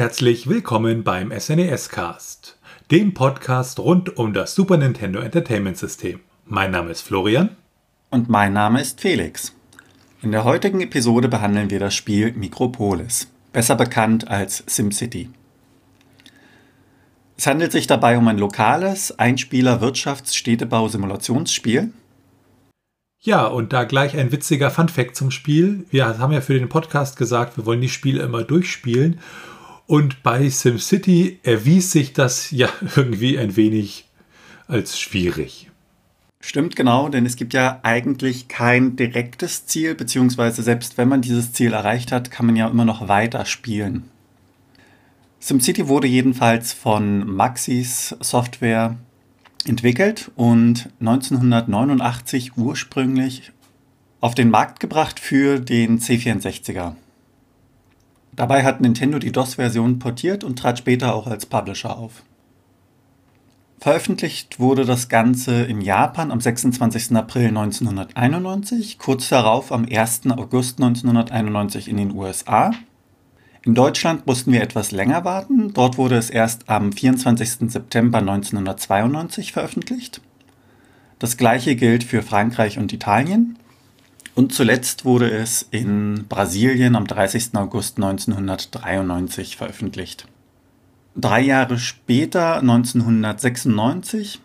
Herzlich willkommen beim SNES Cast, dem Podcast rund um das Super Nintendo Entertainment System. Mein Name ist Florian. Und mein Name ist Felix. In der heutigen Episode behandeln wir das Spiel Micropolis, besser bekannt als SimCity. Es handelt sich dabei um ein lokales Einspieler-Wirtschafts-Städtebau-Simulationsspiel. Ja, und da gleich ein witziger Funfact zum Spiel. Wir haben ja für den Podcast gesagt, wir wollen die Spiele immer durchspielen. Und bei SimCity erwies sich das ja irgendwie ein wenig als schwierig. Stimmt genau, denn es gibt ja eigentlich kein direktes Ziel, beziehungsweise selbst wenn man dieses Ziel erreicht hat, kann man ja immer noch weiter spielen. SimCity wurde jedenfalls von Maxis Software entwickelt und 1989 ursprünglich auf den Markt gebracht für den C64er. Dabei hat Nintendo die DOS-Version portiert und trat später auch als Publisher auf. Veröffentlicht wurde das Ganze in Japan am 26. April 1991, kurz darauf am 1. August 1991 in den USA in Deutschland mussten wir etwas länger warten. Dort wurde es erst am 24. September 1992 veröffentlicht. Das gleiche gilt für Frankreich und Italien. Und zuletzt wurde es in Brasilien am 30. August 1993 veröffentlicht. Drei Jahre später, 1996,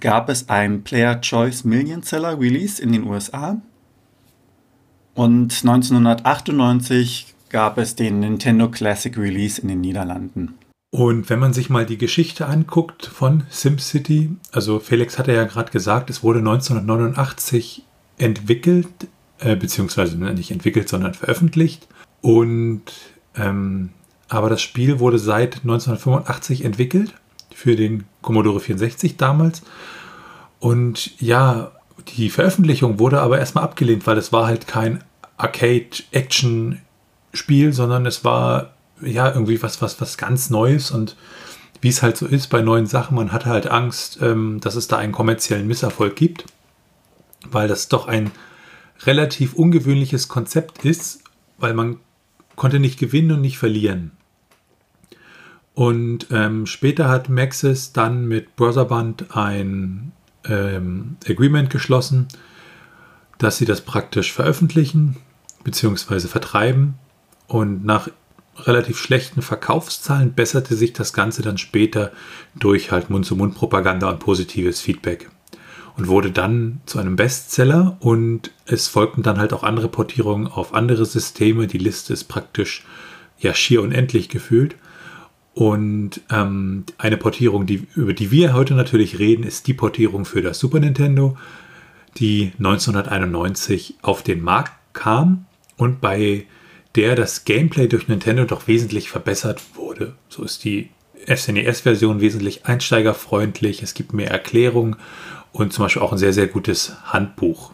gab es ein Player Choice Million Seller Release in den USA. Und 1998 gab es den Nintendo Classic Release in den Niederlanden. Und wenn man sich mal die Geschichte anguckt von SimCity, also Felix hatte ja gerade gesagt, es wurde 1989 entwickelt, äh, beziehungsweise nicht entwickelt, sondern veröffentlicht. Und ähm, aber das Spiel wurde seit 1985 entwickelt für den Commodore 64 damals. Und ja, die Veröffentlichung wurde aber erstmal abgelehnt, weil es war halt kein Arcade-Action Spiel, sondern es war ja irgendwie was, was, was ganz Neues und wie es halt so ist bei neuen Sachen, man hatte halt Angst, ähm, dass es da einen kommerziellen Misserfolg gibt, weil das doch ein relativ ungewöhnliches Konzept ist, weil man konnte nicht gewinnen und nicht verlieren. Und ähm, später hat Maxis dann mit Brotherband ein ähm, Agreement geschlossen, dass sie das praktisch veröffentlichen bzw. vertreiben und nach relativ schlechten Verkaufszahlen besserte sich das Ganze dann später durch halt Mund-zu-Mund-Propaganda und positives Feedback und wurde dann zu einem Bestseller und es folgten dann halt auch andere Portierungen auf andere Systeme. Die Liste ist praktisch ja schier unendlich gefühlt. Und ähm, eine Portierung, die, über die wir heute natürlich reden, ist die Portierung für das Super Nintendo, die 1991 auf den Markt kam und bei der das Gameplay durch Nintendo doch wesentlich verbessert wurde. So ist die SNES-Version wesentlich einsteigerfreundlich, es gibt mehr Erklärungen und zum Beispiel auch ein sehr, sehr gutes Handbuch.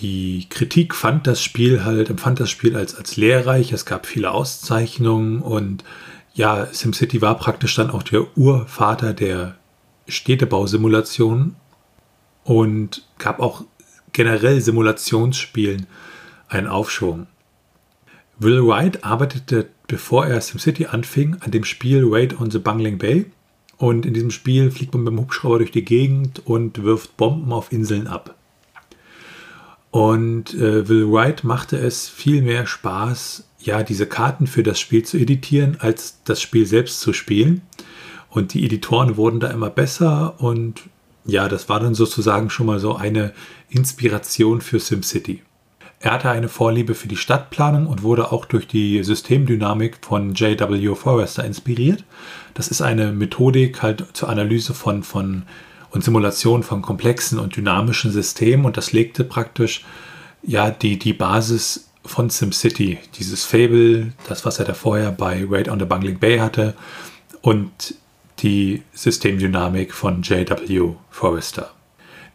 Die Kritik fand das Spiel halt, empfand das Spiel als, als lehrreich, es gab viele Auszeichnungen und ja, SimCity war praktisch dann auch der Urvater der Städtebausimulation und gab auch generell Simulationsspielen einen Aufschwung. Will Wright arbeitete, bevor er SimCity anfing, an dem Spiel Raid on the Bungling Bay. Und in diesem Spiel fliegt man mit dem Hubschrauber durch die Gegend und wirft Bomben auf Inseln ab. Und äh, Will Wright machte es viel mehr Spaß, ja, diese Karten für das Spiel zu editieren, als das Spiel selbst zu spielen. Und die Editoren wurden da immer besser und ja, das war dann sozusagen schon mal so eine Inspiration für SimCity. Er hatte eine Vorliebe für die Stadtplanung und wurde auch durch die Systemdynamik von J.W. Forrester inspiriert. Das ist eine Methodik halt zur Analyse von, von und Simulation von komplexen und dynamischen Systemen und das legte praktisch ja die, die Basis von SimCity, dieses Fable, das was er da vorher bei Raid on the Bungling Bay hatte und die Systemdynamik von J.W. Forrester.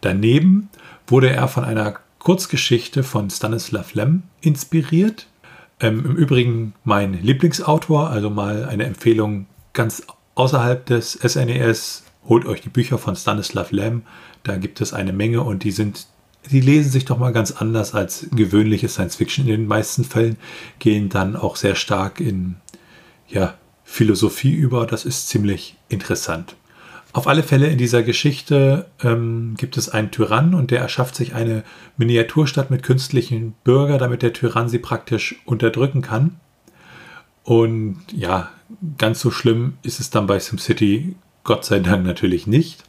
Daneben wurde er von einer Kurzgeschichte von Stanislav Lem inspiriert. Ähm, Im Übrigen mein Lieblingsautor, also mal eine Empfehlung ganz außerhalb des SNES. E Holt euch die Bücher von Stanislav Lem. Da gibt es eine Menge und die sind, die lesen sich doch mal ganz anders als gewöhnliche Science Fiction. In den meisten Fällen gehen dann auch sehr stark in ja, Philosophie über. Das ist ziemlich interessant. Auf alle Fälle in dieser Geschichte ähm, gibt es einen Tyrann und der erschafft sich eine Miniaturstadt mit künstlichen Bürgern, damit der Tyrann sie praktisch unterdrücken kann. Und ja, ganz so schlimm ist es dann bei SimCity Gott sei Dank natürlich nicht.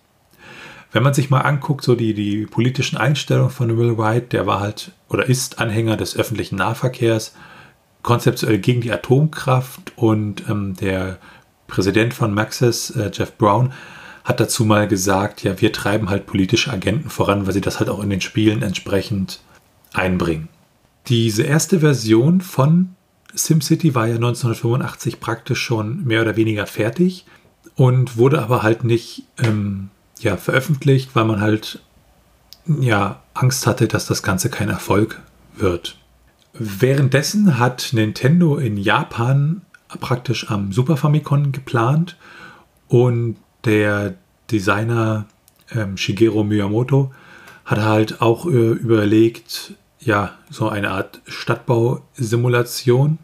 Wenn man sich mal anguckt, so die, die politischen Einstellungen von Will Wright, der war halt oder ist Anhänger des öffentlichen Nahverkehrs, konzeptuell gegen die Atomkraft und ähm, der Präsident von Maxis, äh, Jeff Brown, hat dazu mal gesagt, ja, wir treiben halt politische Agenten voran, weil sie das halt auch in den Spielen entsprechend einbringen. Diese erste Version von SimCity war ja 1985 praktisch schon mehr oder weniger fertig und wurde aber halt nicht ähm, ja, veröffentlicht, weil man halt ja Angst hatte, dass das Ganze kein Erfolg wird. Währenddessen hat Nintendo in Japan praktisch am Super Famicom geplant und der Designer ähm, Shigeru Miyamoto hat halt auch äh, überlegt, ja, so eine Art Stadtbausimulation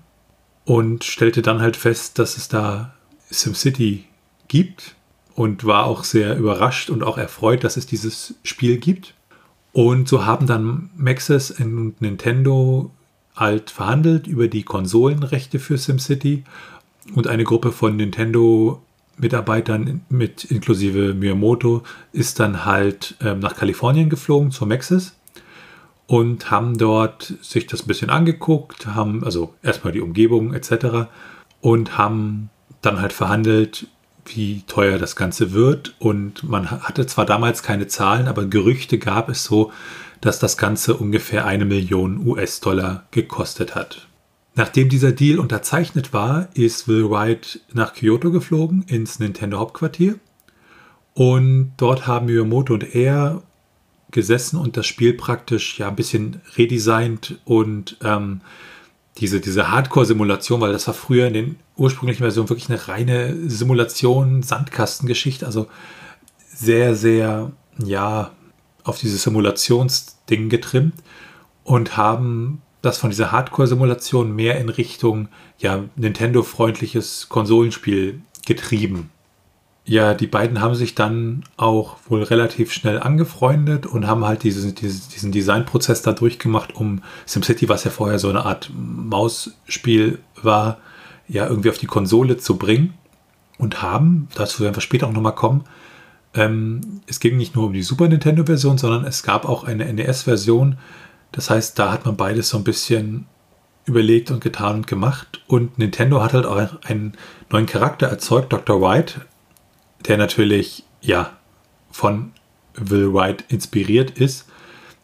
und stellte dann halt fest, dass es da SimCity gibt und war auch sehr überrascht und auch erfreut, dass es dieses Spiel gibt. Und so haben dann Maxis und Nintendo halt verhandelt über die Konsolenrechte für SimCity und eine Gruppe von Nintendo Mitarbeitern mit inklusive Miyamoto ist dann halt ähm, nach Kalifornien geflogen zur Maxis und haben dort sich das ein bisschen angeguckt, haben also erstmal die Umgebung etc. und haben dann halt verhandelt, wie teuer das Ganze wird. Und man hatte zwar damals keine Zahlen, aber Gerüchte gab es so, dass das Ganze ungefähr eine Million US-Dollar gekostet hat. Nachdem dieser Deal unterzeichnet war, ist Will Wright nach Kyoto geflogen, ins Nintendo Hauptquartier. Und dort haben Miyamoto und er gesessen und das Spiel praktisch ja ein bisschen redesignt und ähm, diese, diese Hardcore-Simulation, weil das war früher in den ursprünglichen Versionen wirklich eine reine Simulation, Sandkastengeschichte, also sehr, sehr, ja, auf dieses Simulationsding getrimmt und haben das von dieser Hardcore-Simulation mehr in Richtung, ja, Nintendo-freundliches Konsolenspiel getrieben ja, die beiden haben sich dann auch wohl relativ schnell angefreundet und haben halt diesen, diesen Designprozess da durchgemacht, um SimCity, was ja vorher so eine Art Mausspiel war, ja irgendwie auf die Konsole zu bringen. Und haben, dazu werden wir später auch nochmal kommen, ähm, es ging nicht nur um die Super Nintendo-Version, sondern es gab auch eine NES-Version. Das heißt, da hat man beides so ein bisschen überlegt und getan und gemacht. Und Nintendo hat halt auch einen neuen Charakter erzeugt, Dr. White, der natürlich ja von Will Wright inspiriert ist,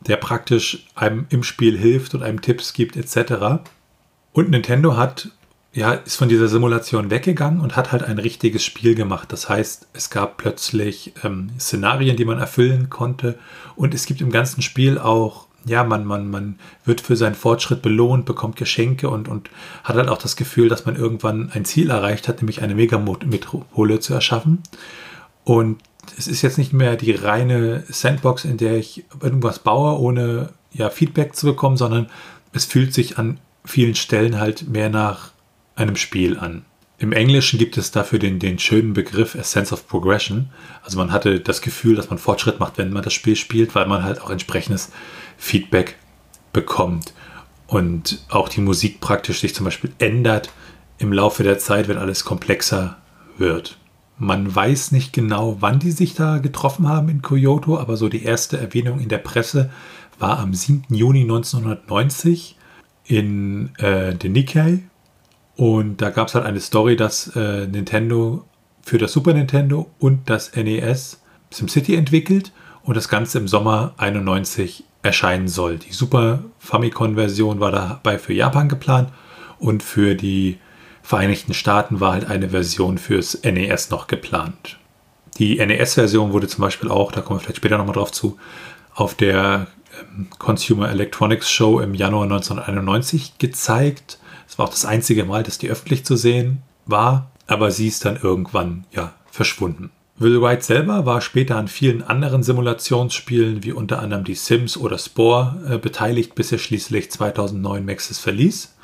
der praktisch einem im Spiel hilft und einem Tipps gibt etc. Und Nintendo hat ja ist von dieser Simulation weggegangen und hat halt ein richtiges Spiel gemacht. Das heißt, es gab plötzlich ähm, Szenarien, die man erfüllen konnte und es gibt im ganzen Spiel auch ja, man, man, man wird für seinen Fortschritt belohnt, bekommt Geschenke und, und hat halt auch das Gefühl, dass man irgendwann ein Ziel erreicht hat, nämlich eine Megametropole zu erschaffen. Und es ist jetzt nicht mehr die reine Sandbox, in der ich irgendwas baue, ohne ja, Feedback zu bekommen, sondern es fühlt sich an vielen Stellen halt mehr nach einem Spiel an. Im Englischen gibt es dafür den, den schönen Begriff A Sense of Progression. Also man hatte das Gefühl, dass man Fortschritt macht, wenn man das Spiel spielt, weil man halt auch entsprechendes Feedback bekommt. Und auch die Musik praktisch sich zum Beispiel ändert im Laufe der Zeit, wenn alles komplexer wird. Man weiß nicht genau, wann die sich da getroffen haben in Kyoto, aber so die erste Erwähnung in der Presse war am 7. Juni 1990 in äh, den Nikkei. Und da gab es halt eine Story, dass äh, Nintendo für das Super Nintendo und das NES SimCity entwickelt und das Ganze im Sommer 91 erscheinen soll. Die Super Famicom-Version war dabei für Japan geplant und für die Vereinigten Staaten war halt eine Version fürs NES noch geplant. Die NES-Version wurde zum Beispiel auch, da kommen wir vielleicht später nochmal drauf zu, auf der ähm, Consumer Electronics Show im Januar 1991 gezeigt. Es war auch das einzige Mal, dass die öffentlich zu sehen war, aber sie ist dann irgendwann ja verschwunden. Will Wright selber war später an vielen anderen Simulationsspielen wie unter anderem die Sims oder Spore äh, beteiligt, bis er schließlich 2009 Maxis verließ.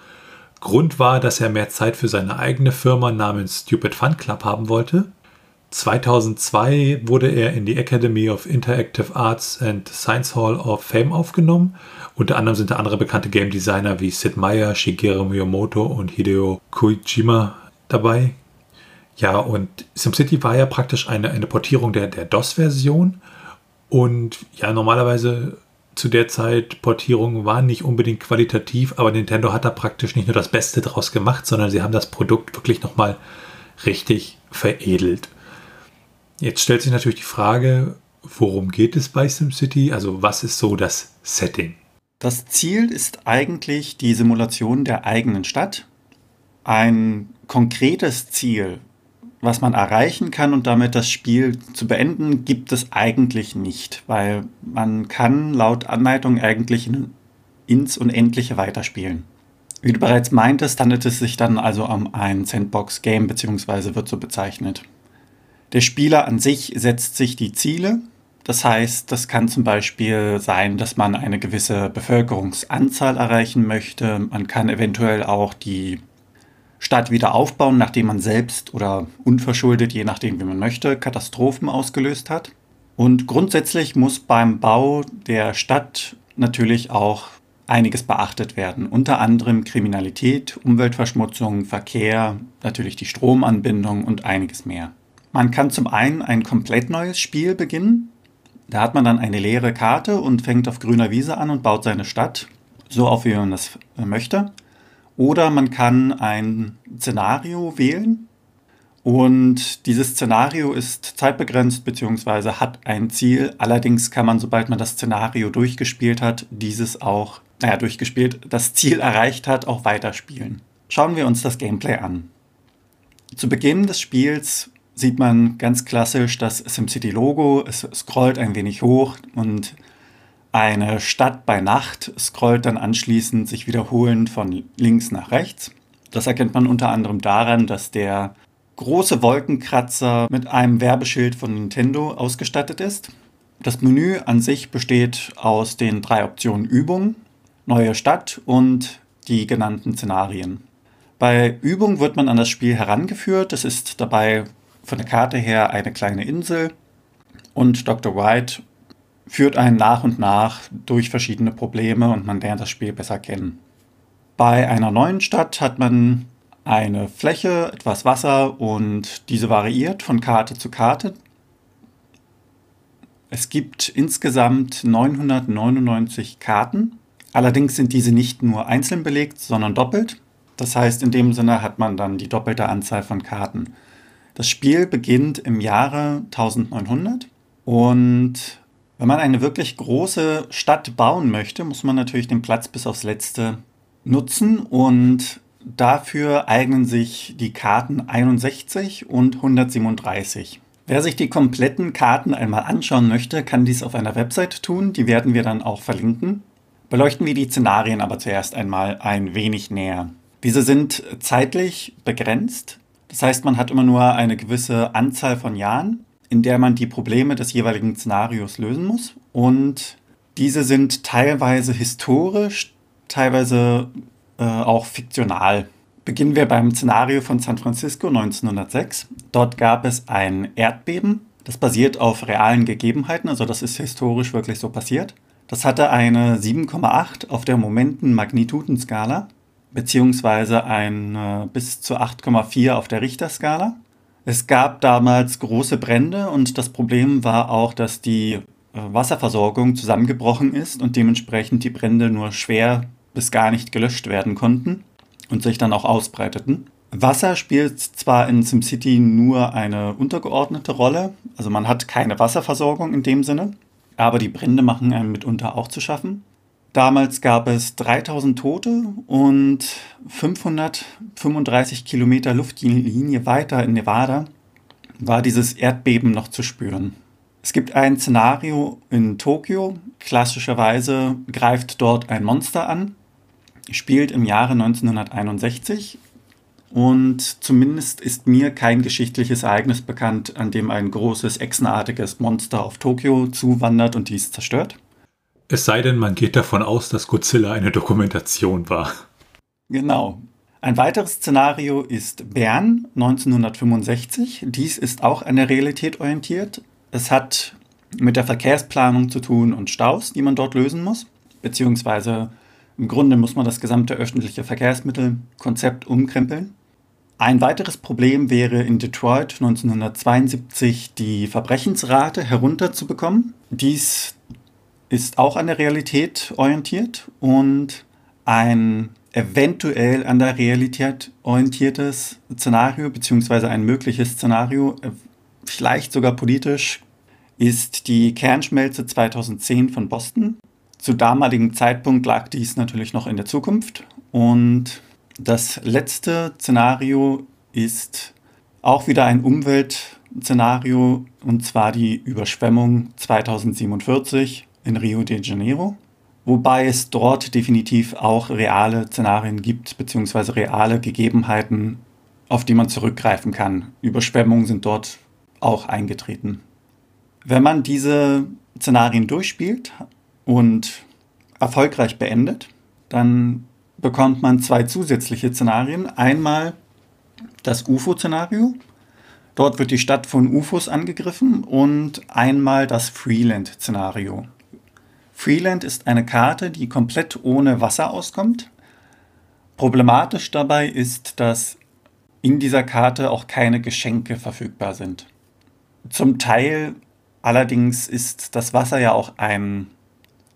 Grund war, dass er mehr Zeit für seine eigene Firma namens Stupid Fun Club haben wollte. 2002 wurde er in die Academy of Interactive Arts and Science Hall of Fame aufgenommen. Unter anderem sind da andere bekannte Game Designer wie Sid Meier, Shigeru Miyamoto und Hideo Kojima dabei. Ja, und SimCity war ja praktisch eine, eine Portierung der, der DOS-Version. Und ja, normalerweise zu der Zeit Portierungen waren nicht unbedingt qualitativ, aber Nintendo hat da praktisch nicht nur das Beste draus gemacht, sondern sie haben das Produkt wirklich nochmal richtig veredelt. Jetzt stellt sich natürlich die Frage, worum geht es bei SimCity? Also was ist so das Setting? Das Ziel ist eigentlich die Simulation der eigenen Stadt. Ein konkretes Ziel, was man erreichen kann und damit das Spiel zu beenden, gibt es eigentlich nicht, weil man kann laut Anleitung eigentlich ins Unendliche weiterspielen. Wie du bereits meintest, handelt es sich dann also um ein Sandbox-Game bzw. wird so bezeichnet. Der Spieler an sich setzt sich die Ziele. Das heißt, das kann zum Beispiel sein, dass man eine gewisse Bevölkerungsanzahl erreichen möchte. Man kann eventuell auch die Stadt wieder aufbauen, nachdem man selbst oder unverschuldet, je nachdem wie man möchte, Katastrophen ausgelöst hat. Und grundsätzlich muss beim Bau der Stadt natürlich auch einiges beachtet werden. Unter anderem Kriminalität, Umweltverschmutzung, Verkehr, natürlich die Stromanbindung und einiges mehr. Man kann zum einen ein komplett neues Spiel beginnen. Da hat man dann eine leere Karte und fängt auf grüner Wiese an und baut seine Stadt, so auf wie man das möchte. Oder man kann ein Szenario wählen und dieses Szenario ist zeitbegrenzt bzw. hat ein Ziel. Allerdings kann man, sobald man das Szenario durchgespielt hat, dieses auch, naja, durchgespielt, das Ziel erreicht hat, auch weiterspielen. Schauen wir uns das Gameplay an. Zu Beginn des Spiels sieht man ganz klassisch das SimCity-Logo. Es scrollt ein wenig hoch und eine Stadt bei Nacht scrollt dann anschließend sich wiederholend von links nach rechts. Das erkennt man unter anderem daran, dass der große Wolkenkratzer mit einem Werbeschild von Nintendo ausgestattet ist. Das Menü an sich besteht aus den drei Optionen Übung, neue Stadt und die genannten Szenarien. Bei Übung wird man an das Spiel herangeführt. Es ist dabei von der Karte her eine kleine Insel und Dr. White führt einen nach und nach durch verschiedene Probleme und man lernt das Spiel besser kennen. Bei einer neuen Stadt hat man eine Fläche, etwas Wasser und diese variiert von Karte zu Karte. Es gibt insgesamt 999 Karten. Allerdings sind diese nicht nur einzeln belegt, sondern doppelt. Das heißt, in dem Sinne hat man dann die doppelte Anzahl von Karten. Das Spiel beginnt im Jahre 1900 und wenn man eine wirklich große Stadt bauen möchte, muss man natürlich den Platz bis aufs letzte nutzen und dafür eignen sich die Karten 61 und 137. Wer sich die kompletten Karten einmal anschauen möchte, kann dies auf einer Website tun, die werden wir dann auch verlinken. Beleuchten wir die Szenarien aber zuerst einmal ein wenig näher. Diese sind zeitlich begrenzt, das heißt man hat immer nur eine gewisse Anzahl von Jahren in der man die Probleme des jeweiligen Szenarios lösen muss. Und diese sind teilweise historisch, teilweise äh, auch fiktional. Beginnen wir beim Szenario von San Francisco 1906. Dort gab es ein Erdbeben. Das basiert auf realen Gegebenheiten, also das ist historisch wirklich so passiert. Das hatte eine 7,8 auf der Momenten-Magnitudenskala, beziehungsweise ein bis zu 8,4 auf der Richterskala. Es gab damals große Brände und das Problem war auch, dass die äh, Wasserversorgung zusammengebrochen ist und dementsprechend die Brände nur schwer bis gar nicht gelöscht werden konnten und sich dann auch ausbreiteten. Wasser spielt zwar in SimCity nur eine untergeordnete Rolle, also man hat keine Wasserversorgung in dem Sinne, aber die Brände machen einem mitunter auch zu schaffen. Damals gab es 3000 Tote und 535 Kilometer Luftlinie weiter in Nevada war dieses Erdbeben noch zu spüren. Es gibt ein Szenario in Tokio. Klassischerweise greift dort ein Monster an, spielt im Jahre 1961 und zumindest ist mir kein geschichtliches Ereignis bekannt, an dem ein großes echsenartiges Monster auf Tokio zuwandert und dies zerstört. Es sei denn, man geht davon aus, dass Godzilla eine Dokumentation war. Genau. Ein weiteres Szenario ist Bern 1965. Dies ist auch an der Realität orientiert. Es hat mit der Verkehrsplanung zu tun und Staus, die man dort lösen muss. Beziehungsweise im Grunde muss man das gesamte öffentliche Verkehrsmittelkonzept umkrempeln. Ein weiteres Problem wäre in Detroit 1972 die Verbrechensrate herunterzubekommen. Dies ist auch an der Realität orientiert und ein eventuell an der Realität orientiertes Szenario, beziehungsweise ein mögliches Szenario, äh, vielleicht sogar politisch, ist die Kernschmelze 2010 von Boston. Zu damaligen Zeitpunkt lag dies natürlich noch in der Zukunft. Und das letzte Szenario ist auch wieder ein Umweltszenario, und zwar die Überschwemmung 2047 in Rio de Janeiro wobei es dort definitiv auch reale Szenarien gibt, beziehungsweise reale Gegebenheiten, auf die man zurückgreifen kann. Überschwemmungen sind dort auch eingetreten. Wenn man diese Szenarien durchspielt und erfolgreich beendet, dann bekommt man zwei zusätzliche Szenarien. Einmal das UFO-Szenario. Dort wird die Stadt von UFOs angegriffen und einmal das Freeland-Szenario. Freeland ist eine Karte, die komplett ohne Wasser auskommt. Problematisch dabei ist, dass in dieser Karte auch keine Geschenke verfügbar sind. Zum Teil allerdings ist das Wasser ja auch ein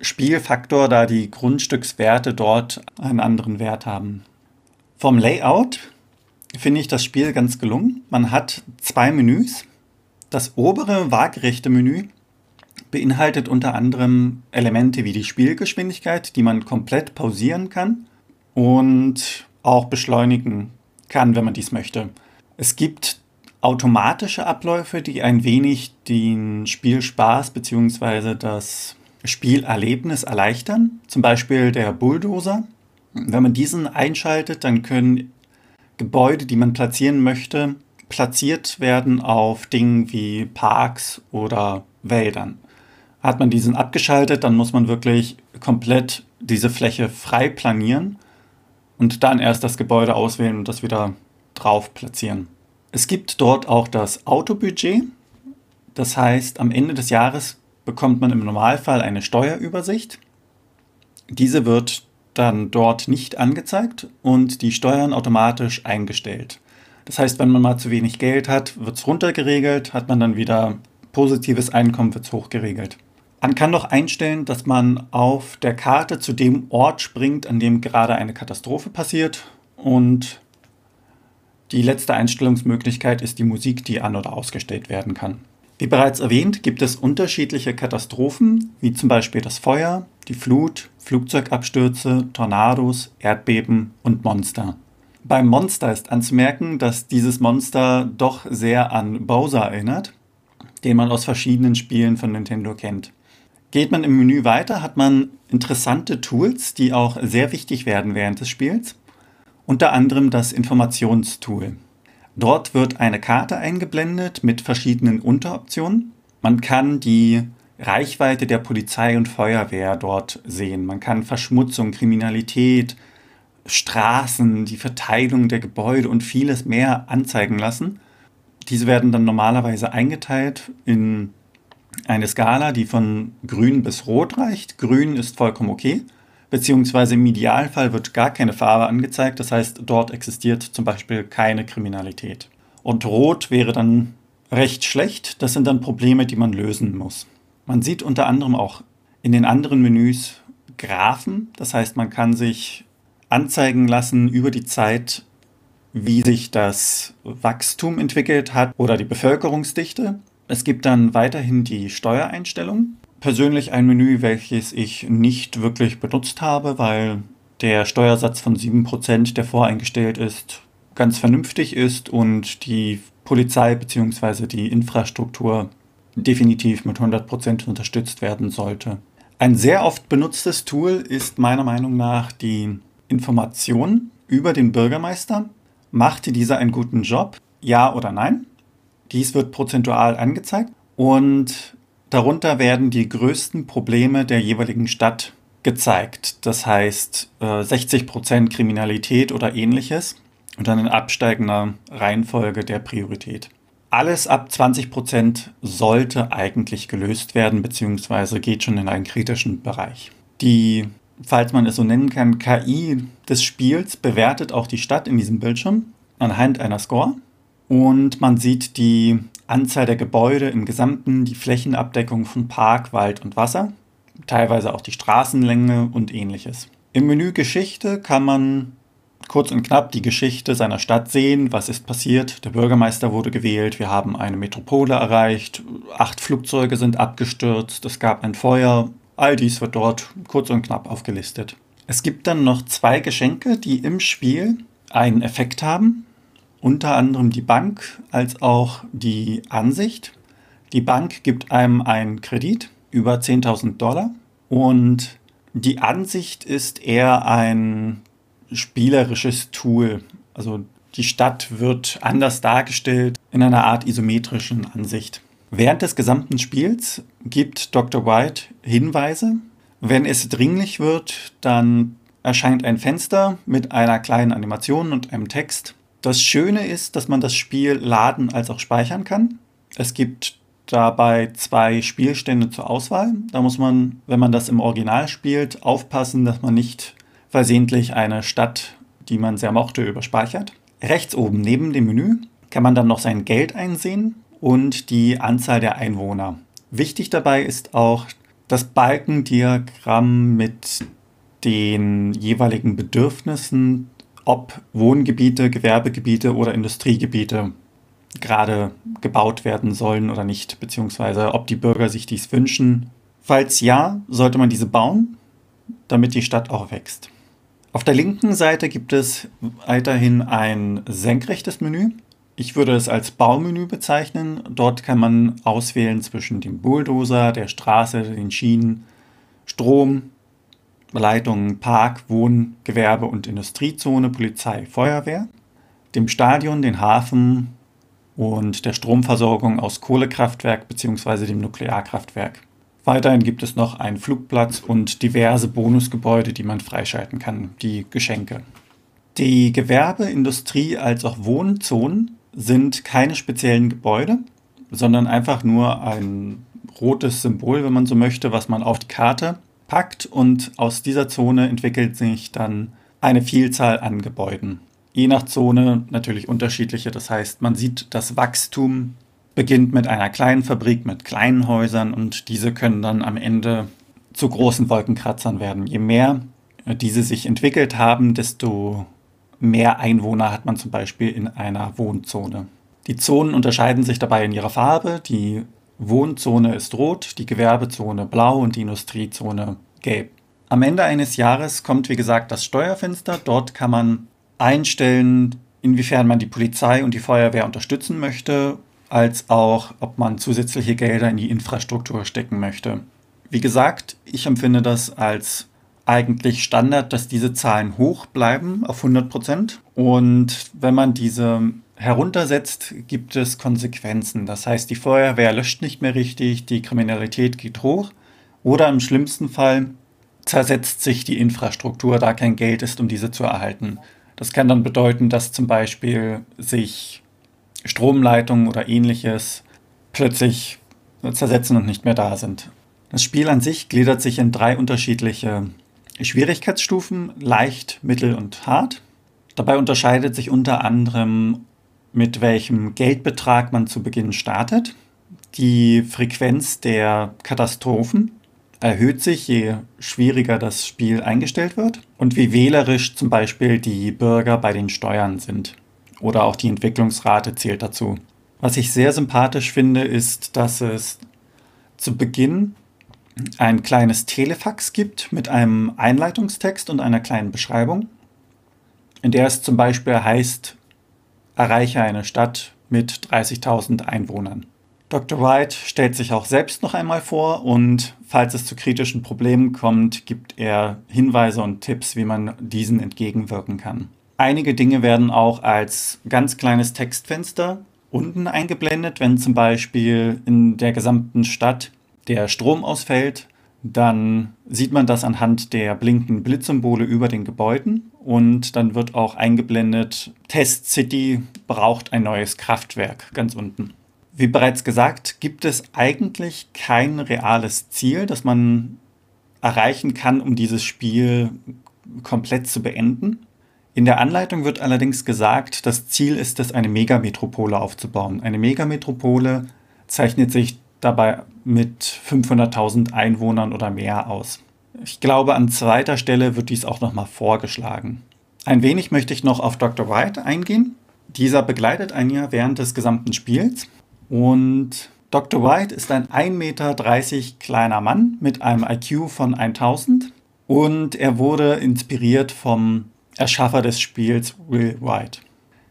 Spielfaktor, da die Grundstückswerte dort einen anderen Wert haben. Vom Layout finde ich das Spiel ganz gelungen. Man hat zwei Menüs. Das obere waagerechte Menü beinhaltet unter anderem Elemente wie die Spielgeschwindigkeit, die man komplett pausieren kann und auch beschleunigen kann, wenn man dies möchte. Es gibt automatische Abläufe, die ein wenig den Spielspaß bzw. das Spielerlebnis erleichtern. Zum Beispiel der Bulldozer. Wenn man diesen einschaltet, dann können Gebäude, die man platzieren möchte, platziert werden auf Dingen wie Parks oder Wäldern. Hat man diesen abgeschaltet, dann muss man wirklich komplett diese Fläche frei planieren und dann erst das Gebäude auswählen und das wieder drauf platzieren. Es gibt dort auch das Autobudget. Das heißt, am Ende des Jahres bekommt man im Normalfall eine Steuerübersicht. Diese wird dann dort nicht angezeigt und die Steuern automatisch eingestellt. Das heißt, wenn man mal zu wenig Geld hat, wird es runtergeregelt, hat man dann wieder positives Einkommen, wird es hochgeregelt. Man kann doch einstellen, dass man auf der Karte zu dem Ort springt, an dem gerade eine Katastrophe passiert. Und die letzte Einstellungsmöglichkeit ist die Musik, die an- oder ausgestellt werden kann. Wie bereits erwähnt, gibt es unterschiedliche Katastrophen, wie zum Beispiel das Feuer, die Flut, Flugzeugabstürze, Tornados, Erdbeben und Monster. Beim Monster ist anzumerken, dass dieses Monster doch sehr an Bowser erinnert, den man aus verschiedenen Spielen von Nintendo kennt. Geht man im Menü weiter, hat man interessante Tools, die auch sehr wichtig werden während des Spiels. Unter anderem das Informationstool. Dort wird eine Karte eingeblendet mit verschiedenen Unteroptionen. Man kann die Reichweite der Polizei und Feuerwehr dort sehen. Man kann Verschmutzung, Kriminalität, Straßen, die Verteilung der Gebäude und vieles mehr anzeigen lassen. Diese werden dann normalerweise eingeteilt in eine Skala, die von grün bis rot reicht. Grün ist vollkommen okay, beziehungsweise im Idealfall wird gar keine Farbe angezeigt, das heißt, dort existiert zum Beispiel keine Kriminalität. Und rot wäre dann recht schlecht, das sind dann Probleme, die man lösen muss. Man sieht unter anderem auch in den anderen Menüs Graphen, das heißt, man kann sich anzeigen lassen über die Zeit, wie sich das Wachstum entwickelt hat oder die Bevölkerungsdichte. Es gibt dann weiterhin die Steuereinstellungen. Persönlich ein Menü, welches ich nicht wirklich benutzt habe, weil der Steuersatz von 7%, der voreingestellt ist, ganz vernünftig ist und die Polizei bzw. die Infrastruktur definitiv mit 100% unterstützt werden sollte. Ein sehr oft benutztes Tool ist meiner Meinung nach die Information über den Bürgermeister. Macht dieser einen guten Job? Ja oder nein? Dies wird prozentual angezeigt und darunter werden die größten Probleme der jeweiligen Stadt gezeigt. Das heißt äh, 60% Kriminalität oder ähnliches und dann in absteigender Reihenfolge der Priorität. Alles ab 20% sollte eigentlich gelöst werden, beziehungsweise geht schon in einen kritischen Bereich. Die, falls man es so nennen kann, KI des Spiels bewertet auch die Stadt in diesem Bildschirm anhand einer Score. Und man sieht die Anzahl der Gebäude im Gesamten, die Flächenabdeckung von Park, Wald und Wasser, teilweise auch die Straßenlänge und ähnliches. Im Menü Geschichte kann man kurz und knapp die Geschichte seiner Stadt sehen. Was ist passiert? Der Bürgermeister wurde gewählt. Wir haben eine Metropole erreicht. Acht Flugzeuge sind abgestürzt. Es gab ein Feuer. All dies wird dort kurz und knapp aufgelistet. Es gibt dann noch zwei Geschenke, die im Spiel einen Effekt haben. Unter anderem die Bank als auch die Ansicht. Die Bank gibt einem einen Kredit über 10.000 Dollar und die Ansicht ist eher ein spielerisches Tool. Also die Stadt wird anders dargestellt in einer Art isometrischen Ansicht. Während des gesamten Spiels gibt Dr. White Hinweise. Wenn es dringlich wird, dann erscheint ein Fenster mit einer kleinen Animation und einem Text. Das Schöne ist, dass man das Spiel laden als auch speichern kann. Es gibt dabei zwei Spielstände zur Auswahl. Da muss man, wenn man das im Original spielt, aufpassen, dass man nicht versehentlich eine Stadt, die man sehr mochte, überspeichert. Rechts oben neben dem Menü kann man dann noch sein Geld einsehen und die Anzahl der Einwohner. Wichtig dabei ist auch das Balkendiagramm mit den jeweiligen Bedürfnissen, ob Wohngebiete, Gewerbegebiete oder Industriegebiete gerade gebaut werden sollen oder nicht, beziehungsweise ob die Bürger sich dies wünschen. Falls ja, sollte man diese bauen, damit die Stadt auch wächst. Auf der linken Seite gibt es weiterhin ein senkrechtes Menü. Ich würde es als Baumenü bezeichnen. Dort kann man auswählen zwischen dem Bulldozer, der Straße, den Schienen, Strom, Leitungen, Park, Wohn-, Gewerbe- und Industriezone, Polizei, Feuerwehr, dem Stadion, den Hafen und der Stromversorgung aus Kohlekraftwerk bzw. dem Nuklearkraftwerk. Weiterhin gibt es noch einen Flugplatz und diverse Bonusgebäude, die man freischalten kann, die Geschenke. Die Gewerbe-, Industrie- als auch Wohnzonen sind keine speziellen Gebäude, sondern einfach nur ein rotes Symbol, wenn man so möchte, was man auf die Karte packt und aus dieser Zone entwickelt sich dann eine Vielzahl an Gebäuden. Je nach Zone natürlich unterschiedliche, das heißt, man sieht das Wachstum beginnt mit einer kleinen Fabrik mit kleinen Häusern und diese können dann am Ende zu großen Wolkenkratzern werden. Je mehr äh, diese sich entwickelt haben, desto mehr Einwohner hat man zum Beispiel in einer Wohnzone. Die Zonen unterscheiden sich dabei in ihrer Farbe. Die Wohnzone ist rot, die Gewerbezone blau und die Industriezone gelb. Am Ende eines Jahres kommt, wie gesagt, das Steuerfenster. Dort kann man einstellen, inwiefern man die Polizei und die Feuerwehr unterstützen möchte als auch, ob man zusätzliche Gelder in die Infrastruktur stecken möchte. Wie gesagt, ich empfinde das als eigentlich Standard, dass diese Zahlen hoch bleiben auf 100 Prozent. Und wenn man diese heruntersetzt, gibt es Konsequenzen. Das heißt, die Feuerwehr löscht nicht mehr richtig, die Kriminalität geht hoch oder im schlimmsten Fall zersetzt sich die Infrastruktur, da kein Geld ist, um diese zu erhalten. Das kann dann bedeuten, dass zum Beispiel sich Stromleitungen oder ähnliches plötzlich zersetzen und nicht mehr da sind. Das Spiel an sich gliedert sich in drei unterschiedliche Schwierigkeitsstufen, leicht, mittel und hart. Dabei unterscheidet sich unter anderem, mit welchem Geldbetrag man zu Beginn startet. Die Frequenz der Katastrophen erhöht sich, je schwieriger das Spiel eingestellt wird und wie wählerisch zum Beispiel die Bürger bei den Steuern sind oder auch die Entwicklungsrate zählt dazu. Was ich sehr sympathisch finde, ist, dass es zu Beginn ein kleines Telefax gibt mit einem Einleitungstext und einer kleinen Beschreibung, in der es zum Beispiel heißt, erreiche eine Stadt mit 30.000 Einwohnern. Dr. White stellt sich auch selbst noch einmal vor und falls es zu kritischen Problemen kommt, gibt er Hinweise und Tipps, wie man diesen entgegenwirken kann. Einige Dinge werden auch als ganz kleines Textfenster unten eingeblendet, wenn zum Beispiel in der gesamten Stadt der Strom ausfällt, dann sieht man das anhand der blinkenden Blitzsymbole über den Gebäuden und dann wird auch eingeblendet, Test City braucht ein neues Kraftwerk ganz unten. Wie bereits gesagt, gibt es eigentlich kein reales Ziel, das man erreichen kann, um dieses Spiel komplett zu beenden. In der Anleitung wird allerdings gesagt, das Ziel ist es, eine Megametropole aufzubauen. Eine Megametropole zeichnet sich dabei mit 500.000 Einwohnern oder mehr aus. Ich glaube, an zweiter Stelle wird dies auch nochmal vorgeschlagen. Ein wenig möchte ich noch auf Dr. White eingehen. Dieser begleitet ein Jahr während des gesamten Spiels und Dr. White ist ein 1,30 Meter kleiner Mann mit einem IQ von 1000 und er wurde inspiriert vom Erschaffer des Spiels Will White.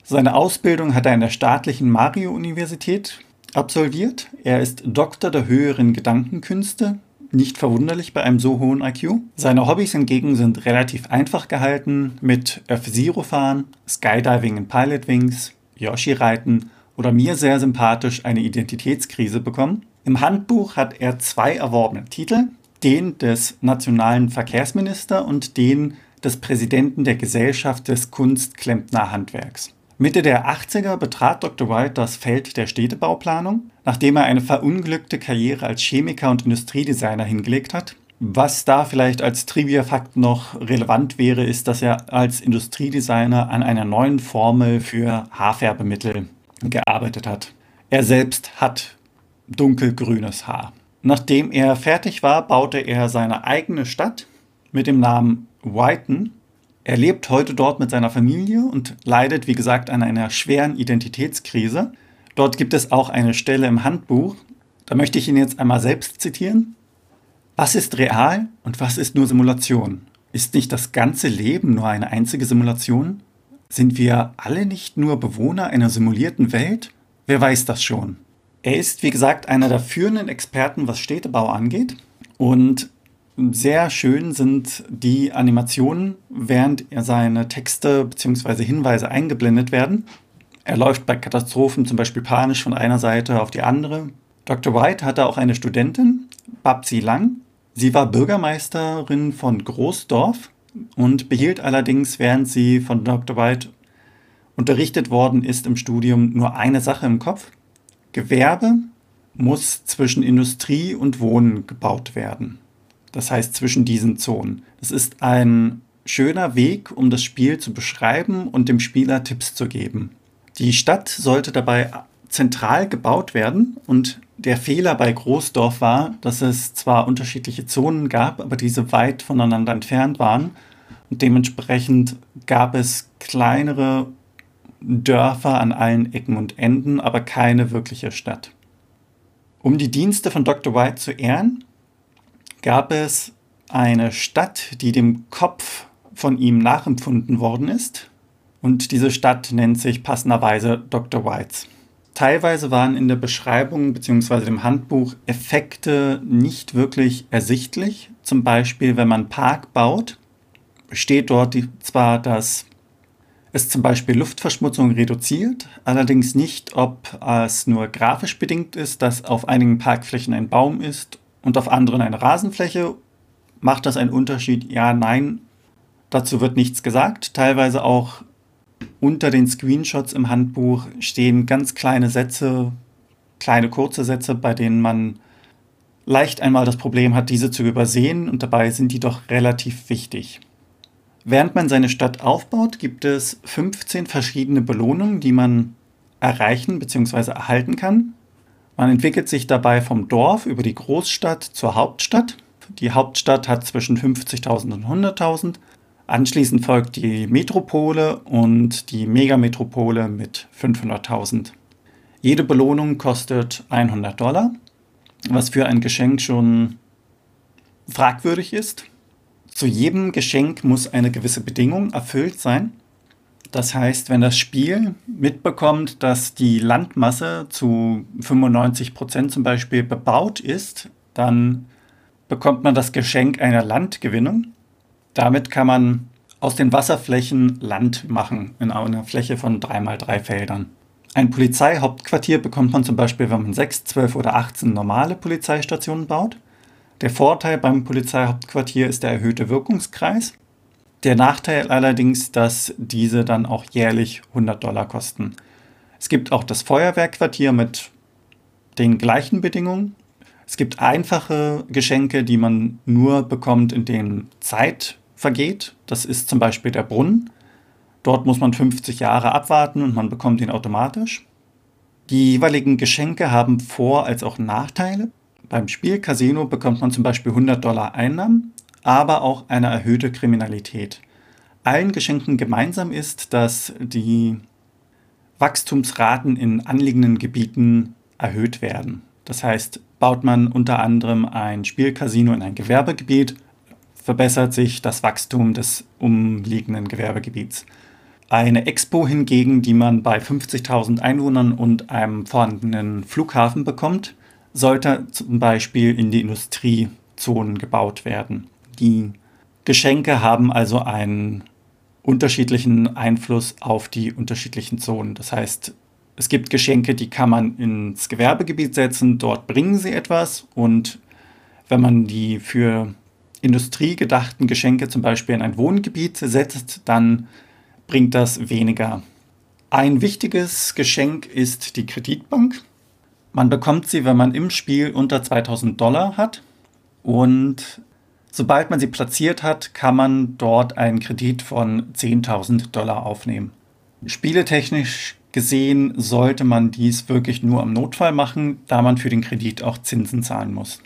Seine Ausbildung hat er an der staatlichen Mario-Universität absolviert. Er ist Doktor der höheren Gedankenkünste, nicht verwunderlich bei einem so hohen IQ. Seine Hobbys hingegen sind relativ einfach gehalten mit F-Zero fahren, Skydiving in Pilot Wings, Yoshi reiten oder mir sehr sympathisch eine Identitätskrise bekommen. Im Handbuch hat er zwei erworbene Titel, den des nationalen Verkehrsminister und den des Präsidenten der Gesellschaft des Kunstklempnerhandwerks. Mitte der 80er betrat Dr. White das Feld der Städtebauplanung, nachdem er eine verunglückte Karriere als Chemiker und Industriedesigner hingelegt hat. Was da vielleicht als Trivia-Fakt noch relevant wäre, ist, dass er als Industriedesigner an einer neuen Formel für Haarfärbemittel gearbeitet hat. Er selbst hat dunkelgrünes Haar. Nachdem er fertig war, baute er seine eigene Stadt mit dem Namen Whiten er lebt heute dort mit seiner Familie und leidet, wie gesagt, an einer schweren Identitätskrise. Dort gibt es auch eine Stelle im Handbuch, da möchte ich ihn jetzt einmal selbst zitieren. Was ist real und was ist nur Simulation? Ist nicht das ganze Leben nur eine einzige Simulation? Sind wir alle nicht nur Bewohner einer simulierten Welt? Wer weiß das schon? Er ist, wie gesagt, einer der führenden Experten, was Städtebau angeht. Und sehr schön sind die Animationen, während seine Texte bzw. Hinweise eingeblendet werden. Er läuft bei Katastrophen zum Beispiel panisch von einer Seite auf die andere. Dr. White hatte auch eine Studentin, Babsi Lang. Sie war Bürgermeisterin von Großdorf und behielt allerdings, während sie von Dr. White unterrichtet worden ist im Studium, nur eine Sache im Kopf. Gewerbe muss zwischen Industrie und Wohnen gebaut werden das heißt zwischen diesen Zonen. Es ist ein schöner Weg, um das Spiel zu beschreiben und dem Spieler Tipps zu geben. Die Stadt sollte dabei zentral gebaut werden und der Fehler bei Großdorf war, dass es zwar unterschiedliche Zonen gab, aber diese weit voneinander entfernt waren und dementsprechend gab es kleinere Dörfer an allen Ecken und Enden, aber keine wirkliche Stadt. Um die Dienste von Dr. White zu ehren, gab es eine Stadt, die dem Kopf von ihm nachempfunden worden ist. Und diese Stadt nennt sich passenderweise Dr. Whites. Teilweise waren in der Beschreibung bzw. dem Handbuch Effekte nicht wirklich ersichtlich. Zum Beispiel, wenn man Park baut, steht dort zwar, dass es zum Beispiel Luftverschmutzung reduziert, allerdings nicht, ob es nur grafisch bedingt ist, dass auf einigen Parkflächen ein Baum ist und auf anderen eine Rasenfläche. Macht das einen Unterschied? Ja, nein. Dazu wird nichts gesagt. Teilweise auch unter den Screenshots im Handbuch stehen ganz kleine Sätze, kleine kurze Sätze, bei denen man leicht einmal das Problem hat, diese zu übersehen und dabei sind die doch relativ wichtig. Während man seine Stadt aufbaut, gibt es 15 verschiedene Belohnungen, die man erreichen bzw. erhalten kann. Man entwickelt sich dabei vom Dorf über die Großstadt zur Hauptstadt. Die Hauptstadt hat zwischen 50.000 und 100.000. Anschließend folgt die Metropole und die Megametropole mit 500.000. Jede Belohnung kostet 100 Dollar, was für ein Geschenk schon fragwürdig ist. Zu jedem Geschenk muss eine gewisse Bedingung erfüllt sein. Das heißt, wenn das Spiel mitbekommt, dass die Landmasse zu 95 Prozent zum Beispiel bebaut ist, dann bekommt man das Geschenk einer Landgewinnung. Damit kann man aus den Wasserflächen Land machen in einer Fläche von 3x3 Feldern. Ein Polizeihauptquartier bekommt man zum Beispiel, wenn man 6, 12 oder 18 normale Polizeistationen baut. Der Vorteil beim Polizeihauptquartier ist der erhöhte Wirkungskreis. Der Nachteil allerdings, dass diese dann auch jährlich 100 Dollar kosten. Es gibt auch das Feuerwehrquartier mit den gleichen Bedingungen. Es gibt einfache Geschenke, die man nur bekommt, in denen Zeit vergeht. Das ist zum Beispiel der Brunnen. Dort muss man 50 Jahre abwarten und man bekommt ihn automatisch. Die jeweiligen Geschenke haben Vor- als auch Nachteile. Beim Spiel Casino bekommt man zum Beispiel 100 Dollar Einnahmen, aber auch eine erhöhte Kriminalität. Allen Geschenken gemeinsam ist, dass die Wachstumsraten in anliegenden Gebieten erhöht werden. Das heißt, baut man unter anderem ein Spielcasino in ein Gewerbegebiet, verbessert sich das Wachstum des umliegenden Gewerbegebiets. Eine Expo hingegen, die man bei 50.000 Einwohnern und einem vorhandenen Flughafen bekommt, sollte zum Beispiel in die Industriezonen gebaut werden. Die Geschenke haben also einen unterschiedlichen Einfluss auf die unterschiedlichen Zonen. Das heißt, es gibt Geschenke, die kann man ins Gewerbegebiet setzen, dort bringen sie etwas und wenn man die für Industrie gedachten Geschenke zum Beispiel in ein Wohngebiet setzt, dann bringt das weniger. Ein wichtiges Geschenk ist die Kreditbank. Man bekommt sie, wenn man im Spiel unter 2000 Dollar hat. Und sobald man sie platziert hat, kann man dort einen Kredit von 10.000 Dollar aufnehmen. Spieletechnisch gesehen sollte man dies wirklich nur am Notfall machen, da man für den Kredit auch Zinsen zahlen muss.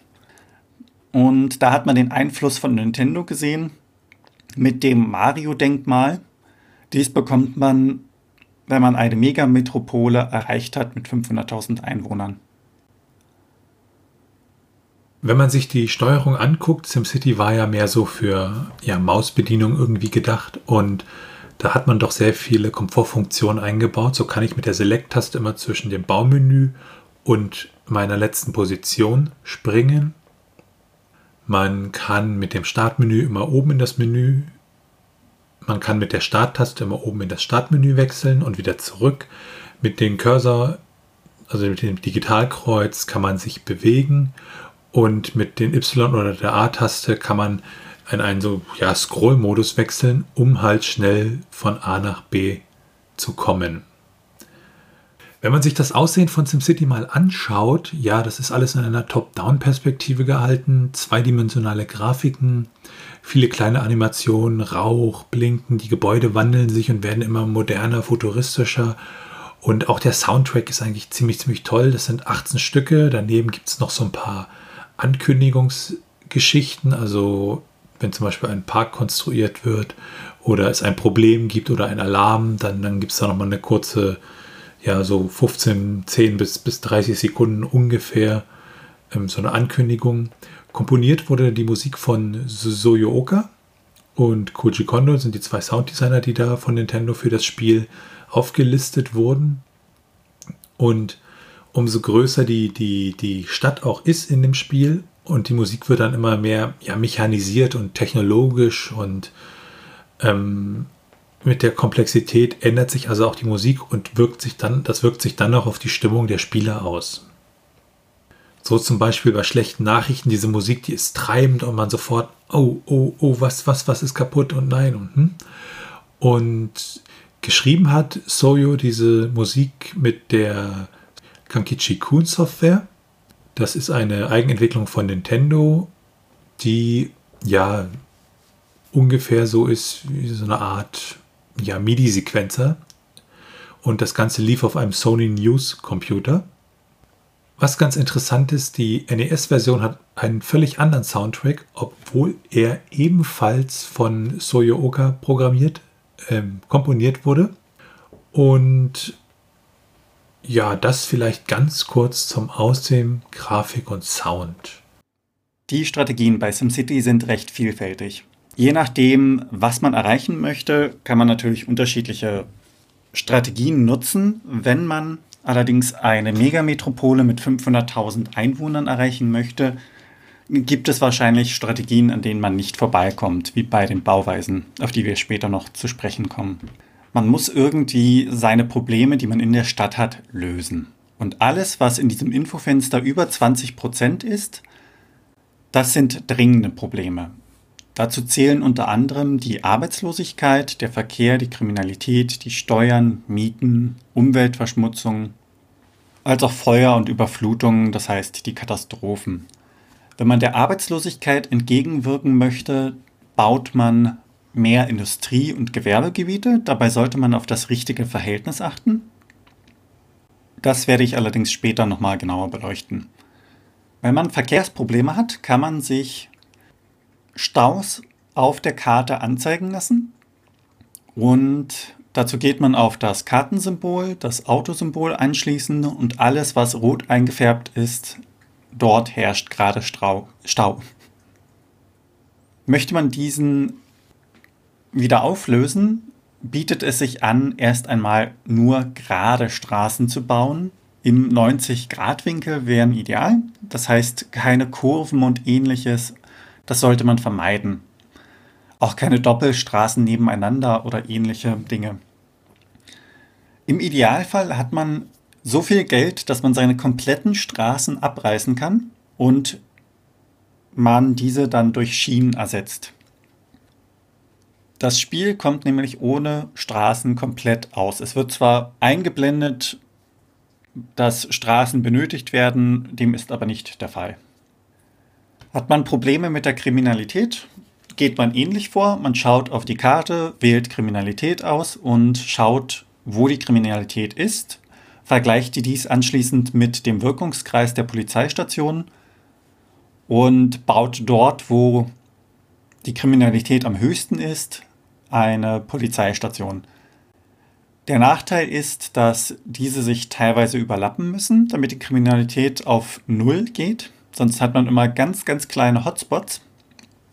Und da hat man den Einfluss von Nintendo gesehen mit dem Mario-Denkmal. Dies bekommt man, wenn man eine Megametropole erreicht hat mit 500.000 Einwohnern. Wenn man sich die Steuerung anguckt, SimCity war ja mehr so für ja, Mausbedienung irgendwie gedacht und da hat man doch sehr viele Komfortfunktionen eingebaut. So kann ich mit der Select-Taste immer zwischen dem Baumenü und meiner letzten Position springen. Man kann mit dem Startmenü immer oben in das Menü man kann mit der Starttaste immer oben in das Startmenü wechseln und wieder zurück. Mit dem Cursor, also mit dem Digitalkreuz, kann man sich bewegen und mit den Y- oder der A-Taste kann man in einen so ja, Scroll-Modus wechseln, um halt schnell von A nach B zu kommen. Wenn man sich das Aussehen von SimCity mal anschaut, ja, das ist alles in einer Top-Down-Perspektive gehalten, zweidimensionale Grafiken, viele kleine Animationen, Rauch, Blinken, die Gebäude wandeln sich und werden immer moderner, futuristischer. Und auch der Soundtrack ist eigentlich ziemlich, ziemlich toll. Das sind 18 Stücke. Daneben gibt es noch so ein paar Ankündigungsgeschichten. Also wenn zum Beispiel ein Park konstruiert wird oder es ein Problem gibt oder ein Alarm, dann, dann gibt es da nochmal eine kurze ja, so 15, 10 bis, bis 30 Sekunden ungefähr ähm, so eine Ankündigung. Komponiert wurde die Musik von Soyo Oka und Koji Kondo sind die zwei Sounddesigner, die da von Nintendo für das Spiel aufgelistet wurden. Und umso größer die, die, die Stadt auch ist in dem Spiel und die Musik wird dann immer mehr ja, mechanisiert und technologisch und ähm, mit der Komplexität ändert sich also auch die Musik und wirkt sich dann, das wirkt sich dann auch auf die Stimmung der Spieler aus. So zum Beispiel bei schlechten Nachrichten, diese Musik, die ist treibend und man sofort, oh, oh, oh, was, was, was ist kaputt und nein und hm. Und geschrieben hat Soyo diese Musik mit der Kankichi Kun Software. Das ist eine Eigenentwicklung von Nintendo, die ja ungefähr so ist wie so eine Art ja, MIDI-Sequenzer und das Ganze lief auf einem Sony News Computer. Was ganz interessant ist, die NES-Version hat einen völlig anderen Soundtrack, obwohl er ebenfalls von Soyo Oka programmiert, äh, komponiert wurde. Und ja, das vielleicht ganz kurz zum Aussehen, Grafik und Sound. Die Strategien bei SimCity sind recht vielfältig. Je nachdem, was man erreichen möchte, kann man natürlich unterschiedliche Strategien nutzen. Wenn man allerdings eine Megametropole mit 500.000 Einwohnern erreichen möchte, gibt es wahrscheinlich Strategien, an denen man nicht vorbeikommt, wie bei den Bauweisen, auf die wir später noch zu sprechen kommen. Man muss irgendwie seine Probleme, die man in der Stadt hat, lösen. Und alles, was in diesem Infofenster über 20% ist, Das sind dringende Probleme. Dazu zählen unter anderem die Arbeitslosigkeit, der Verkehr, die Kriminalität, die Steuern, Mieten, Umweltverschmutzung, als auch Feuer und Überflutungen, das heißt die Katastrophen. Wenn man der Arbeitslosigkeit entgegenwirken möchte, baut man mehr Industrie- und Gewerbegebiete. Dabei sollte man auf das richtige Verhältnis achten. Das werde ich allerdings später nochmal genauer beleuchten. Wenn man Verkehrsprobleme hat, kann man sich Staus auf der Karte anzeigen lassen. Und dazu geht man auf das Kartensymbol, das Autosymbol einschließen und alles, was rot eingefärbt ist, dort herrscht gerade Stau. Möchte man diesen wieder auflösen, bietet es sich an, erst einmal nur gerade Straßen zu bauen. Im 90-Grad-Winkel wären ideal. Das heißt, keine Kurven und ähnliches. Das sollte man vermeiden. Auch keine Doppelstraßen nebeneinander oder ähnliche Dinge. Im Idealfall hat man so viel Geld, dass man seine kompletten Straßen abreißen kann und man diese dann durch Schienen ersetzt. Das Spiel kommt nämlich ohne Straßen komplett aus. Es wird zwar eingeblendet, dass Straßen benötigt werden, dem ist aber nicht der Fall. Hat man Probleme mit der Kriminalität, geht man ähnlich vor. Man schaut auf die Karte, wählt Kriminalität aus und schaut, wo die Kriminalität ist, vergleicht dies anschließend mit dem Wirkungskreis der Polizeistation und baut dort, wo die Kriminalität am höchsten ist, eine Polizeistation. Der Nachteil ist, dass diese sich teilweise überlappen müssen, damit die Kriminalität auf Null geht. Sonst hat man immer ganz, ganz kleine Hotspots.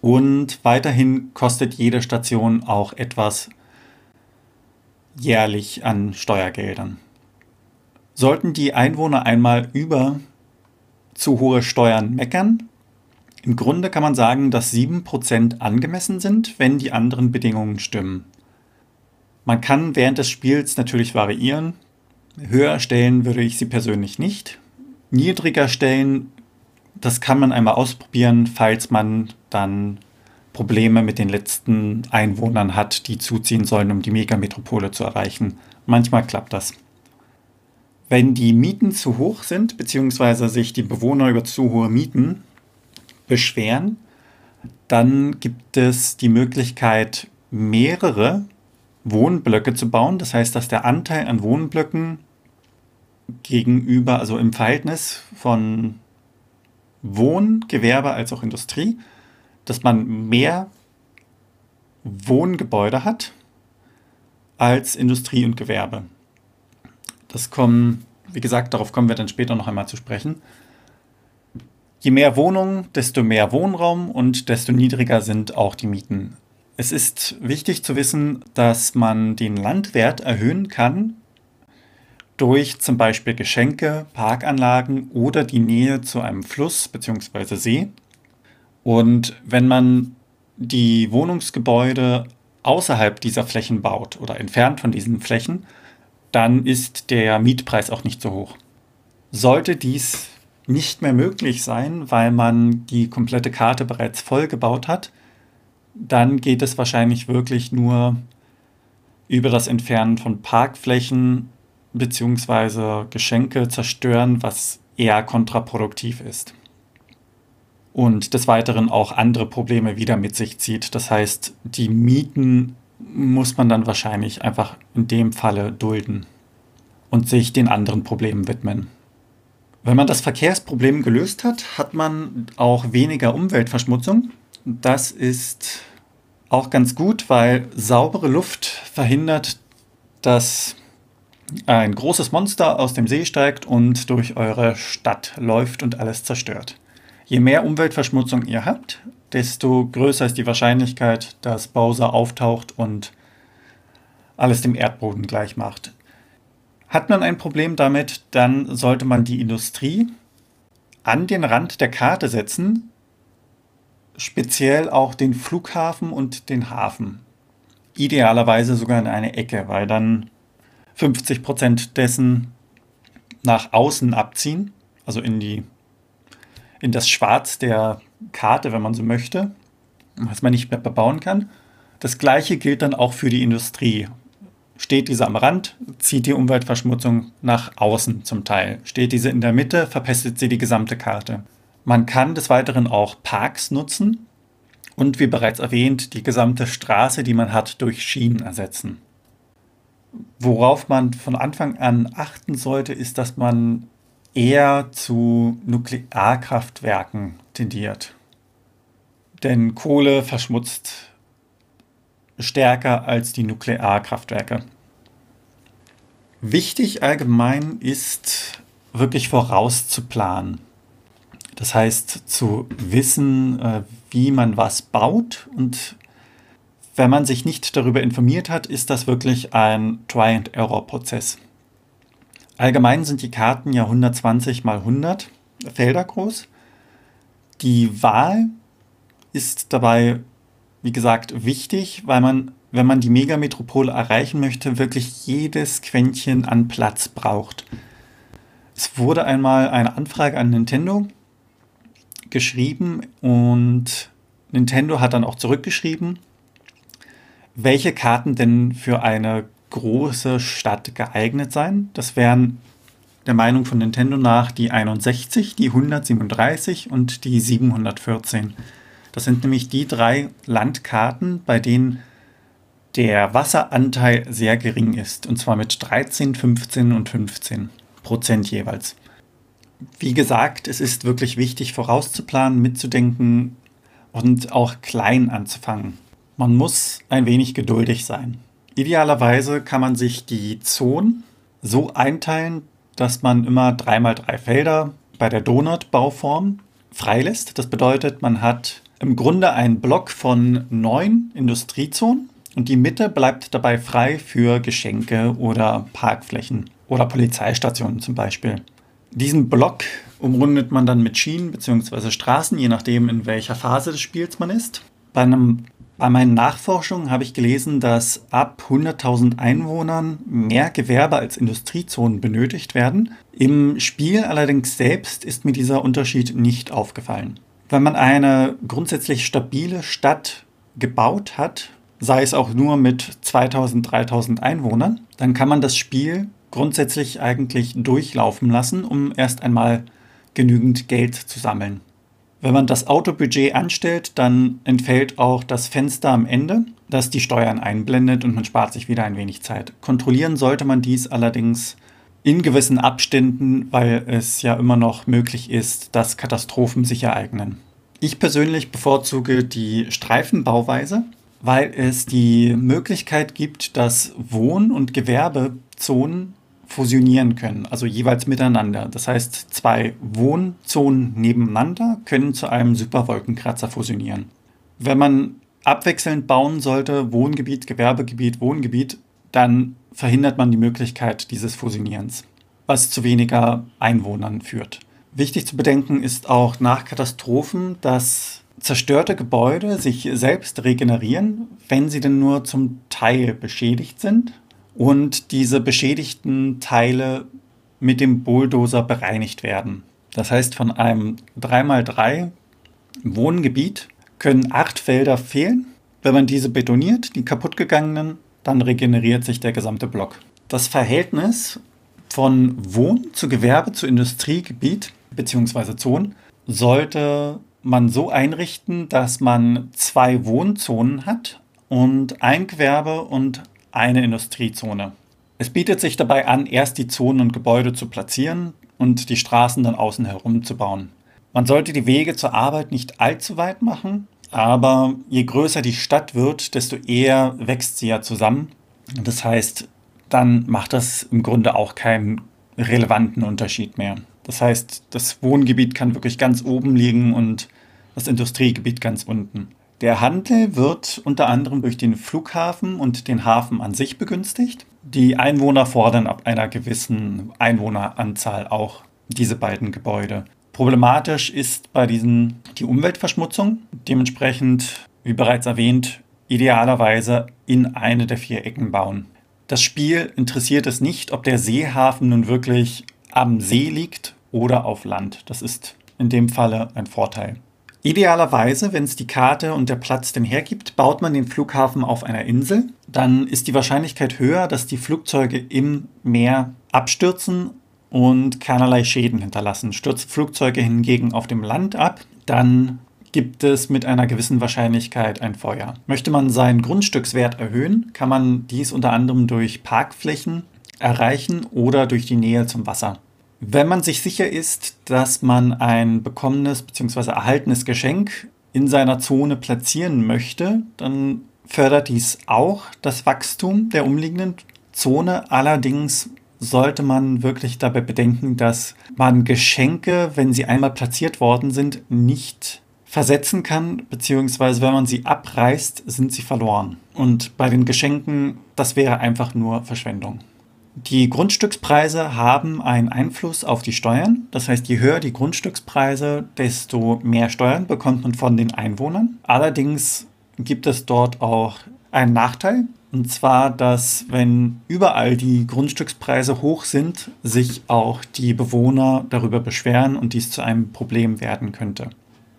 Und weiterhin kostet jede Station auch etwas jährlich an Steuergeldern. Sollten die Einwohner einmal über zu hohe Steuern meckern, im Grunde kann man sagen, dass 7% angemessen sind, wenn die anderen Bedingungen stimmen. Man kann während des Spiels natürlich variieren. Höher stellen würde ich sie persönlich nicht. Niedriger stellen, das kann man einmal ausprobieren, falls man dann Probleme mit den letzten Einwohnern hat, die zuziehen sollen, um die Megametropole zu erreichen. Manchmal klappt das. Wenn die Mieten zu hoch sind, beziehungsweise sich die Bewohner über zu hohe Mieten beschweren, dann gibt es die Möglichkeit, mehrere Wohnblöcke zu bauen. Das heißt, dass der Anteil an Wohnblöcken gegenüber, also im Verhältnis von Wohngewerbe als auch Industrie, dass man mehr Wohngebäude hat als Industrie und Gewerbe. Das kommen, wie gesagt, darauf kommen wir dann später noch einmal zu sprechen. Je mehr Wohnungen, desto mehr Wohnraum und desto niedriger sind auch die Mieten. Es ist wichtig zu wissen, dass man den Landwert erhöhen kann durch zum Beispiel Geschenke, Parkanlagen oder die Nähe zu einem Fluss bzw. See. Und wenn man die Wohnungsgebäude außerhalb dieser Flächen baut oder entfernt von diesen Flächen, dann ist der Mietpreis auch nicht so hoch. Sollte dies nicht mehr möglich sein, weil man die komplette Karte bereits voll gebaut hat, dann geht es wahrscheinlich wirklich nur über das Entfernen von Parkflächen bzw. Geschenke zerstören, was eher kontraproduktiv ist. Und des Weiteren auch andere Probleme wieder mit sich zieht. Das heißt, die Mieten muss man dann wahrscheinlich einfach in dem Falle dulden und sich den anderen Problemen widmen. Wenn man das Verkehrsproblem gelöst hat, hat man auch weniger Umweltverschmutzung. Das ist auch ganz gut, weil saubere Luft verhindert, dass ein großes Monster aus dem See steigt und durch eure Stadt läuft und alles zerstört. Je mehr Umweltverschmutzung ihr habt, desto größer ist die Wahrscheinlichkeit, dass Bowser auftaucht und alles dem Erdboden gleich macht. Hat man ein Problem damit, dann sollte man die Industrie an den Rand der Karte setzen, speziell auch den Flughafen und den Hafen. Idealerweise sogar in eine Ecke, weil dann 50 Prozent dessen nach außen abziehen, also in die, in das Schwarz der Karte, wenn man so möchte, was man nicht mehr bebauen kann. Das gleiche gilt dann auch für die Industrie. Steht diese am Rand, zieht die Umweltverschmutzung nach außen zum Teil. Steht diese in der Mitte, verpestet sie die gesamte Karte. Man kann des Weiteren auch Parks nutzen und wie bereits erwähnt, die gesamte Straße, die man hat, durch Schienen ersetzen. Worauf man von Anfang an achten sollte, ist, dass man eher zu Nuklearkraftwerken tendiert. Denn Kohle verschmutzt stärker als die Nuklearkraftwerke. Wichtig allgemein ist wirklich vorauszuplanen. Das heißt, zu wissen, äh, wie man was baut. Und wenn man sich nicht darüber informiert hat, ist das wirklich ein Try-and-Error-Prozess. Allgemein sind die Karten ja 120 mal 100 Felder groß. Die Wahl ist dabei, wie gesagt, wichtig, weil man, wenn man die Megametropole erreichen möchte, wirklich jedes Quäntchen an Platz braucht. Es wurde einmal eine Anfrage an Nintendo geschrieben und Nintendo hat dann auch zurückgeschrieben, welche Karten denn für eine große Stadt geeignet seien. Das wären der Meinung von Nintendo nach die 61, die 137 und die 714. Das sind nämlich die drei Landkarten, bei denen der Wasseranteil sehr gering ist. Und zwar mit 13, 15 und 15 Prozent jeweils wie gesagt, es ist wirklich wichtig, vorauszuplanen, mitzudenken und auch klein anzufangen. Man muss ein wenig geduldig sein. Idealerweise kann man sich die Zonen so einteilen, dass man immer 3x3 Felder bei der Donut-Bauform freilässt. Das bedeutet, man hat im Grunde einen Block von neun Industriezonen und die Mitte bleibt dabei frei für Geschenke oder Parkflächen oder Polizeistationen zum Beispiel. Diesen Block umrundet man dann mit Schienen bzw. Straßen, je nachdem, in welcher Phase des Spiels man ist. Bei, einem, bei meinen Nachforschungen habe ich gelesen, dass ab 100.000 Einwohnern mehr Gewerbe als Industriezonen benötigt werden. Im Spiel allerdings selbst ist mir dieser Unterschied nicht aufgefallen. Wenn man eine grundsätzlich stabile Stadt gebaut hat, sei es auch nur mit 2000, 3000 Einwohnern, dann kann man das Spiel grundsätzlich eigentlich durchlaufen lassen, um erst einmal genügend Geld zu sammeln. Wenn man das Autobudget anstellt, dann entfällt auch das Fenster am Ende, das die Steuern einblendet und man spart sich wieder ein wenig Zeit. Kontrollieren sollte man dies allerdings in gewissen Abständen, weil es ja immer noch möglich ist, dass Katastrophen sich ereignen. Ich persönlich bevorzuge die Streifenbauweise, weil es die Möglichkeit gibt, dass Wohn- und Gewerbezonen fusionieren können, also jeweils miteinander. Das heißt, zwei Wohnzonen nebeneinander können zu einem Superwolkenkratzer fusionieren. Wenn man abwechselnd bauen sollte, Wohngebiet, Gewerbegebiet, Wohngebiet, dann verhindert man die Möglichkeit dieses Fusionierens, was zu weniger Einwohnern führt. Wichtig zu bedenken ist auch nach Katastrophen, dass zerstörte Gebäude sich selbst regenerieren, wenn sie denn nur zum Teil beschädigt sind und diese beschädigten Teile mit dem Bulldozer bereinigt werden. Das heißt, von einem 3x3 Wohngebiet können acht Felder fehlen. Wenn man diese betoniert, die kaputtgegangenen, dann regeneriert sich der gesamte Block. Das Verhältnis von Wohn- zu Gewerbe zu Industriegebiet bzw. Zonen sollte man so einrichten, dass man zwei Wohnzonen hat und ein Gewerbe und eine Industriezone. Es bietet sich dabei an, erst die Zonen und Gebäude zu platzieren und die Straßen dann außen herum zu bauen. Man sollte die Wege zur Arbeit nicht allzu weit machen, aber je größer die Stadt wird, desto eher wächst sie ja zusammen. Das heißt, dann macht das im Grunde auch keinen relevanten Unterschied mehr. Das heißt, das Wohngebiet kann wirklich ganz oben liegen und das Industriegebiet ganz unten. Der Handel wird unter anderem durch den Flughafen und den Hafen an sich begünstigt. Die Einwohner fordern ab einer gewissen Einwohneranzahl auch diese beiden Gebäude. Problematisch ist bei diesen die Umweltverschmutzung. Dementsprechend, wie bereits erwähnt, idealerweise in eine der vier Ecken bauen. Das Spiel interessiert es nicht, ob der Seehafen nun wirklich am See liegt oder auf Land. Das ist in dem Falle ein Vorteil. Idealerweise, wenn es die Karte und der Platz denn hergibt, baut man den Flughafen auf einer Insel. Dann ist die Wahrscheinlichkeit höher, dass die Flugzeuge im Meer abstürzen und keinerlei Schäden hinterlassen. Stürzen Flugzeuge hingegen auf dem Land ab, dann gibt es mit einer gewissen Wahrscheinlichkeit ein Feuer. Möchte man seinen Grundstückswert erhöhen, kann man dies unter anderem durch Parkflächen erreichen oder durch die Nähe zum Wasser. Wenn man sich sicher ist, dass man ein bekommenes bzw. erhaltenes Geschenk in seiner Zone platzieren möchte, dann fördert dies auch das Wachstum der umliegenden Zone. Allerdings sollte man wirklich dabei bedenken, dass man Geschenke, wenn sie einmal platziert worden sind, nicht versetzen kann, beziehungsweise wenn man sie abreißt, sind sie verloren. Und bei den Geschenken, das wäre einfach nur Verschwendung. Die Grundstückspreise haben einen Einfluss auf die Steuern. Das heißt, je höher die Grundstückspreise, desto mehr Steuern bekommt man von den Einwohnern. Allerdings gibt es dort auch einen Nachteil. Und zwar, dass wenn überall die Grundstückspreise hoch sind, sich auch die Bewohner darüber beschweren und dies zu einem Problem werden könnte.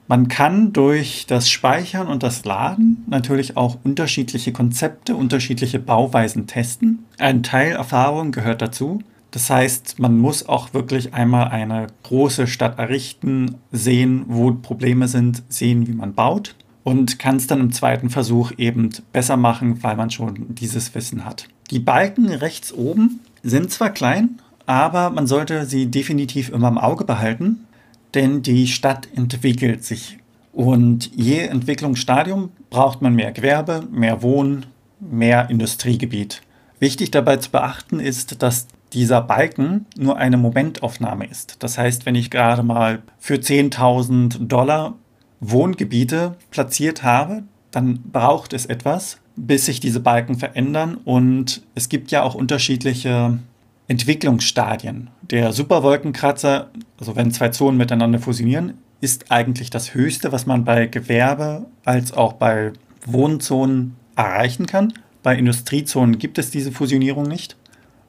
Man kann durch das Speichern und das Laden natürlich auch unterschiedliche Konzepte, unterschiedliche Bauweisen testen. Ein Teil Erfahrung gehört dazu. Das heißt, man muss auch wirklich einmal eine große Stadt errichten, sehen, wo Probleme sind, sehen, wie man baut und kann es dann im zweiten Versuch eben besser machen, weil man schon dieses Wissen hat. Die Balken rechts oben sind zwar klein, aber man sollte sie definitiv immer im Auge behalten, denn die Stadt entwickelt sich. Und je Entwicklungsstadium braucht man mehr Gewerbe, mehr Wohn, mehr Industriegebiet. Wichtig dabei zu beachten ist, dass dieser Balken nur eine Momentaufnahme ist. Das heißt, wenn ich gerade mal für 10.000 Dollar Wohngebiete platziert habe, dann braucht es etwas, bis sich diese Balken verändern. Und es gibt ja auch unterschiedliche Entwicklungsstadien. Der Superwolkenkratzer, also wenn zwei Zonen miteinander fusionieren, ist eigentlich das Höchste, was man bei Gewerbe als auch bei Wohnzonen erreichen kann. Bei Industriezonen gibt es diese Fusionierung nicht.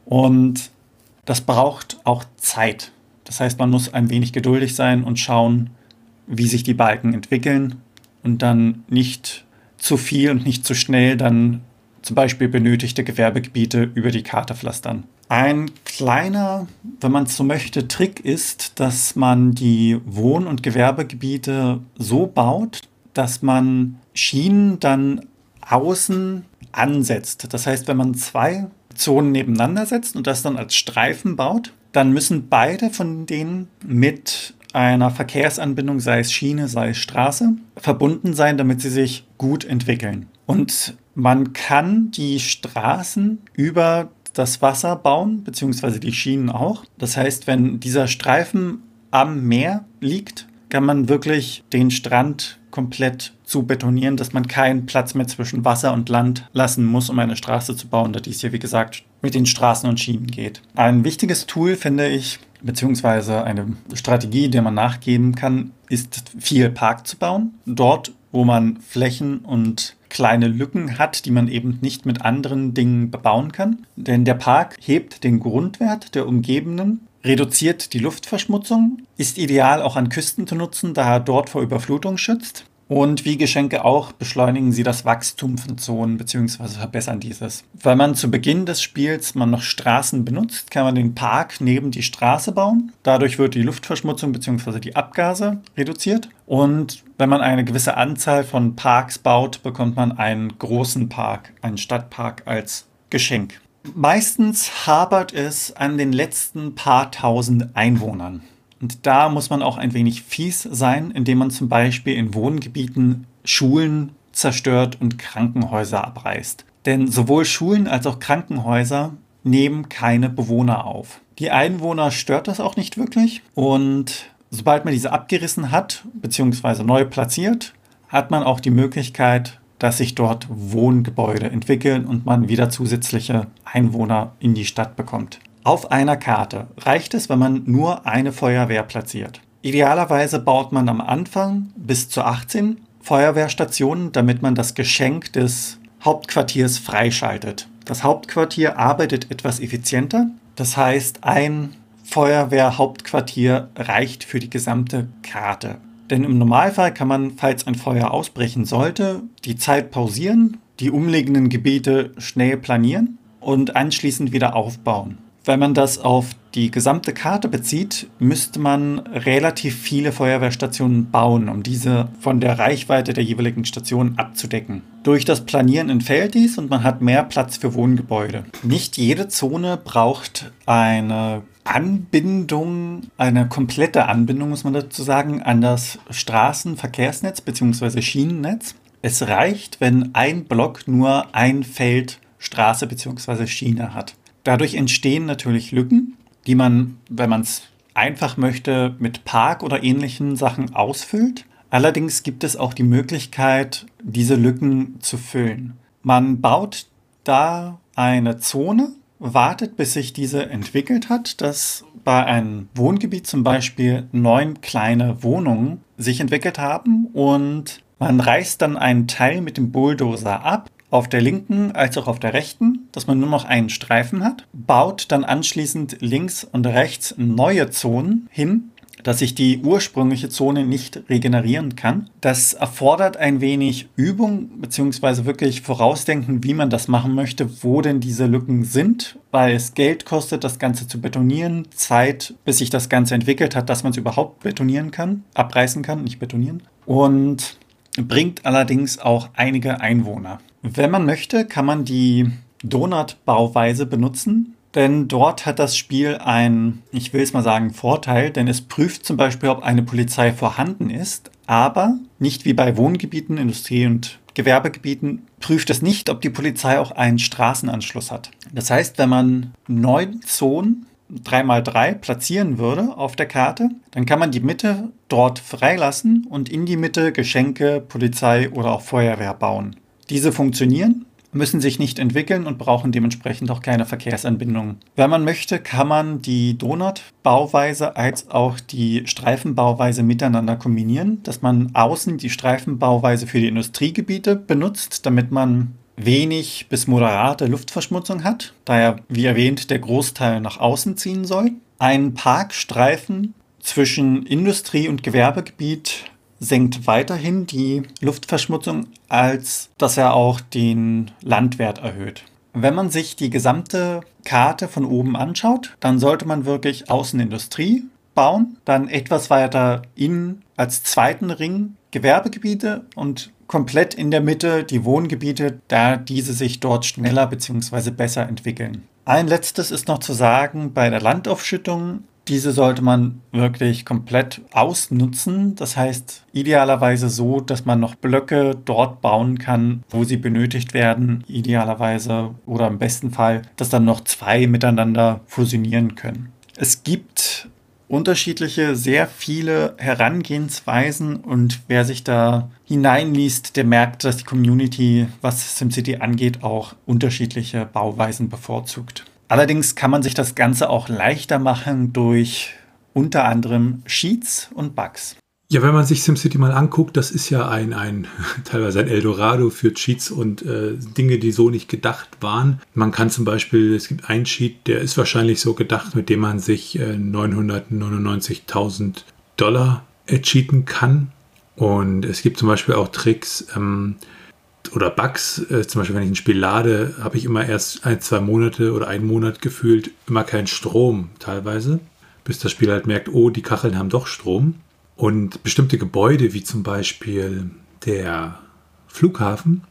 Und das braucht auch Zeit. Das heißt, man muss ein wenig geduldig sein und schauen, wie sich die Balken entwickeln und dann nicht zu viel und nicht zu schnell dann zum Beispiel benötigte Gewerbegebiete über die Karte pflastern. Ein kleiner, wenn man es so möchte, Trick ist, dass man die Wohn- und Gewerbegebiete so baut, dass man Schienen dann außen ansetzt. Das heißt, wenn man zwei Zonen nebeneinander setzt und das dann als Streifen baut, dann müssen beide von denen mit einer Verkehrsanbindung, sei es Schiene, sei es Straße, verbunden sein, damit sie sich gut entwickeln. Und man kann die Straßen über das Wasser bauen, beziehungsweise die Schienen auch. Das heißt, wenn dieser Streifen am Meer liegt, kann man wirklich den Strand komplett zu betonieren, dass man keinen Platz mehr zwischen Wasser und Land lassen muss, um eine Straße zu bauen, da dies hier, wie gesagt, mit den Straßen und Schienen geht. Ein wichtiges Tool, finde ich, beziehungsweise eine Strategie, der man nachgeben kann, ist viel Park zu bauen. Dort, wo man Flächen und kleine Lücken hat, die man eben nicht mit anderen Dingen bebauen kann. Denn der Park hebt den Grundwert der umgebenden, reduziert die Luftverschmutzung, ist ideal auch an Küsten zu nutzen, da er dort vor Überflutung schützt und wie Geschenke auch beschleunigen sie das Wachstum von Zonen bzw. verbessern dieses. Weil man zu Beginn des Spiels man noch Straßen benutzt, kann man den Park neben die Straße bauen. Dadurch wird die Luftverschmutzung bzw. die Abgase reduziert. Und wenn man eine gewisse Anzahl von Parks baut, bekommt man einen großen Park, einen Stadtpark als Geschenk. Meistens hapert es an den letzten paar tausend Einwohnern. Und da muss man auch ein wenig fies sein, indem man zum Beispiel in Wohngebieten Schulen zerstört und Krankenhäuser abreißt. Denn sowohl Schulen als auch Krankenhäuser nehmen keine Bewohner auf. Die Einwohner stört das auch nicht wirklich und sobald man diese abgerissen hat bzw. neu platziert, hat man auch die Möglichkeit, dass sich dort Wohngebäude entwickeln und man wieder zusätzliche Einwohner in die Stadt bekommt. Auf einer Karte reicht es, wenn man nur eine Feuerwehr platziert. Idealerweise baut man am Anfang bis zu 18 Feuerwehrstationen, damit man das Geschenk des Hauptquartiers freischaltet. Das Hauptquartier arbeitet etwas effizienter. Das heißt, ein Feuerwehrhauptquartier reicht für die gesamte Karte. Denn im Normalfall kann man, falls ein Feuer ausbrechen sollte, die Zeit pausieren, die umliegenden Gebiete schnell planieren und anschließend wieder aufbauen. Wenn man das auf die gesamte Karte bezieht, müsste man relativ viele Feuerwehrstationen bauen, um diese von der Reichweite der jeweiligen Station abzudecken. Durch das Planieren entfällt dies und man hat mehr Platz für Wohngebäude. Nicht jede Zone braucht eine Anbindung, eine komplette Anbindung, muss man dazu sagen, an das Straßenverkehrsnetz bzw. Schienennetz. Es reicht, wenn ein Block nur ein Feld Straße bzw. Schiene hat. Dadurch entstehen natürlich Lücken, die man, wenn man es einfach möchte, mit Park oder ähnlichen Sachen ausfüllt. Allerdings gibt es auch die Möglichkeit, diese Lücken zu füllen. Man baut da eine Zone, wartet, bis sich diese entwickelt hat, dass bei einem Wohngebiet zum Beispiel neun kleine Wohnungen sich entwickelt haben und man reißt dann einen Teil mit dem Bulldozer ab, auf der linken als auch auf der rechten, dass man nur noch einen Streifen hat, baut dann anschließend links und rechts neue Zonen hin, dass sich die ursprüngliche Zone nicht regenerieren kann. Das erfordert ein wenig Übung bzw. wirklich Vorausdenken, wie man das machen möchte, wo denn diese Lücken sind, weil es Geld kostet, das Ganze zu betonieren, Zeit, bis sich das Ganze entwickelt hat, dass man es überhaupt betonieren kann, abreißen kann, nicht betonieren. Und bringt allerdings auch einige Einwohner. Wenn man möchte, kann man die Donut-Bauweise benutzen, denn dort hat das Spiel einen, ich will es mal sagen, Vorteil, denn es prüft zum Beispiel, ob eine Polizei vorhanden ist, aber nicht wie bei Wohngebieten, Industrie- und Gewerbegebieten prüft es nicht, ob die Polizei auch einen Straßenanschluss hat. Das heißt, wenn man neun Zonen 3x3 platzieren würde auf der Karte, dann kann man die Mitte dort freilassen und in die Mitte Geschenke, Polizei oder auch Feuerwehr bauen. Diese funktionieren, müssen sich nicht entwickeln und brauchen dementsprechend auch keine Verkehrsanbindungen. Wenn man möchte, kann man die Donut-Bauweise als auch die Streifenbauweise miteinander kombinieren, dass man außen die Streifenbauweise für die Industriegebiete benutzt, damit man wenig bis moderate Luftverschmutzung hat, da ja, wie erwähnt, der Großteil nach außen ziehen soll. Ein Parkstreifen zwischen Industrie- und Gewerbegebiet senkt weiterhin die Luftverschmutzung, als dass er auch den Landwert erhöht. Wenn man sich die gesamte Karte von oben anschaut, dann sollte man wirklich Außenindustrie bauen, dann etwas weiter innen als zweiten Ring Gewerbegebiete und komplett in der Mitte die Wohngebiete, da diese sich dort schneller bzw. besser entwickeln. Ein letztes ist noch zu sagen, bei der Landaufschüttung diese sollte man wirklich komplett ausnutzen. Das heißt, idealerweise so, dass man noch Blöcke dort bauen kann, wo sie benötigt werden. Idealerweise oder im besten Fall, dass dann noch zwei miteinander fusionieren können. Es gibt unterschiedliche, sehr viele Herangehensweisen und wer sich da hineinliest, der merkt, dass die Community, was SimCity angeht, auch unterschiedliche Bauweisen bevorzugt. Allerdings kann man sich das Ganze auch leichter machen durch unter anderem Sheets und Bugs. Ja, wenn man sich SimCity mal anguckt, das ist ja ein, ein teilweise ein Eldorado für Cheats und äh, Dinge, die so nicht gedacht waren. Man kann zum Beispiel, es gibt einen Cheat, der ist wahrscheinlich so gedacht, mit dem man sich äh, 999.000 Dollar ercheaten kann. Und es gibt zum Beispiel auch Tricks, ähm, oder Bugs, äh, zum Beispiel wenn ich ein Spiel lade, habe ich immer erst ein, zwei Monate oder einen Monat gefühlt immer keinen Strom teilweise, bis das Spiel halt merkt, oh, die Kacheln haben doch Strom. Und bestimmte Gebäude, wie zum Beispiel der Flughafen,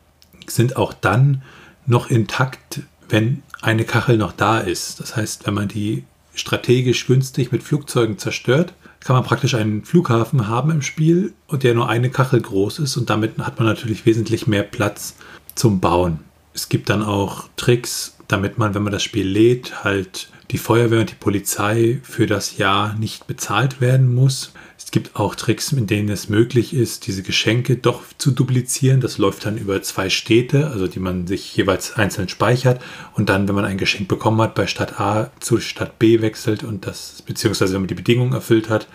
sind auch dann noch intakt, wenn eine Kachel noch da ist. Das heißt, wenn man die strategisch günstig mit Flugzeugen zerstört, kann man praktisch einen Flughafen haben im Spiel und der nur eine Kachel groß ist und damit hat man natürlich wesentlich mehr Platz zum Bauen. Es gibt dann auch Tricks, damit man, wenn man das Spiel lädt, halt die Feuerwehr und die Polizei für das Jahr nicht bezahlt werden muss. Es gibt auch Tricks, in denen es möglich ist, diese Geschenke doch zu duplizieren. Das läuft dann über zwei Städte, also die man sich jeweils einzeln speichert und dann, wenn man ein Geschenk bekommen hat, bei Stadt A zu Stadt B wechselt und das, beziehungsweise wenn man die Bedingungen erfüllt hat,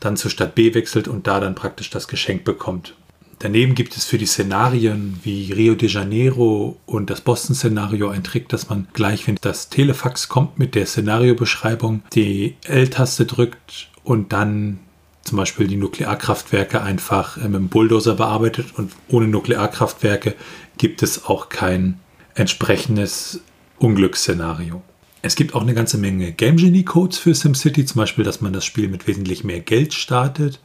dann zur Stadt B wechselt und da dann praktisch das Geschenk bekommt. Daneben gibt es für die Szenarien wie Rio de Janeiro und das Boston-Szenario einen Trick, dass man gleich, wenn das Telefax kommt mit der Szenariobeschreibung, die L-Taste drückt und dann zum Beispiel die Nuklearkraftwerke einfach äh, mit dem Bulldozer bearbeitet und ohne Nuklearkraftwerke gibt es auch kein entsprechendes Unglücksszenario. Es gibt auch eine ganze Menge Game Genie Codes für SimCity, zum Beispiel, dass man das Spiel mit wesentlich mehr Geld startet,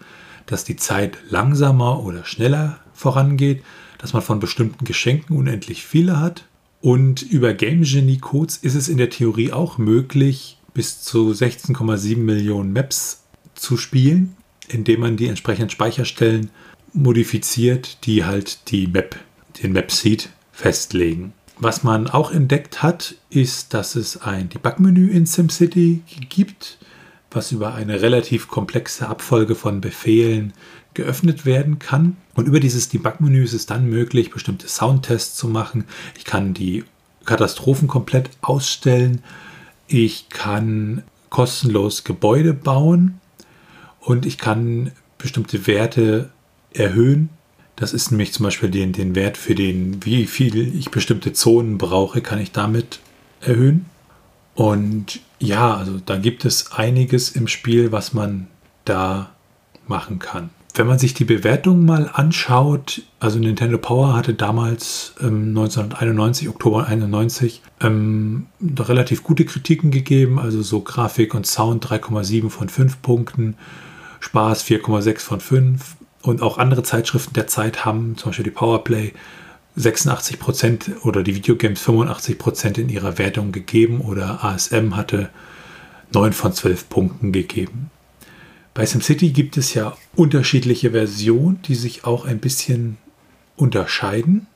dass die Zeit langsamer oder schneller vorangeht, dass man von bestimmten Geschenken unendlich viele hat. Und über Game Genie Codes ist es in der Theorie auch möglich, bis zu 16,7 Millionen Maps zu spielen, indem man die entsprechenden Speicherstellen modifiziert, die halt die Map, den Map-Seed festlegen. Was man auch entdeckt hat, ist, dass es ein Debug-Menü in SimCity gibt, was über eine relativ komplexe Abfolge von Befehlen geöffnet werden kann. Und über dieses Debug-Menü ist es dann möglich, bestimmte Soundtests zu machen. Ich kann die Katastrophen komplett ausstellen. Ich kann kostenlos Gebäude bauen und ich kann bestimmte Werte erhöhen das ist nämlich zum Beispiel den, den Wert für den, wie viel ich bestimmte Zonen brauche, kann ich damit erhöhen. Und ja, also da gibt es einiges im Spiel, was man da machen kann. Wenn man sich die Bewertung mal anschaut, also Nintendo Power hatte damals ähm, 1991, Oktober 91, ähm, relativ gute Kritiken gegeben, also so Grafik und Sound 3,7 von 5 Punkten, Spaß 4,6 von 5, und auch andere Zeitschriften der Zeit haben, zum Beispiel die Powerplay, 86% oder die Videogames 85% in ihrer Wertung gegeben oder ASM hatte 9 von 12 Punkten gegeben. Bei SimCity gibt es ja unterschiedliche Versionen, die sich auch ein bisschen unterscheiden.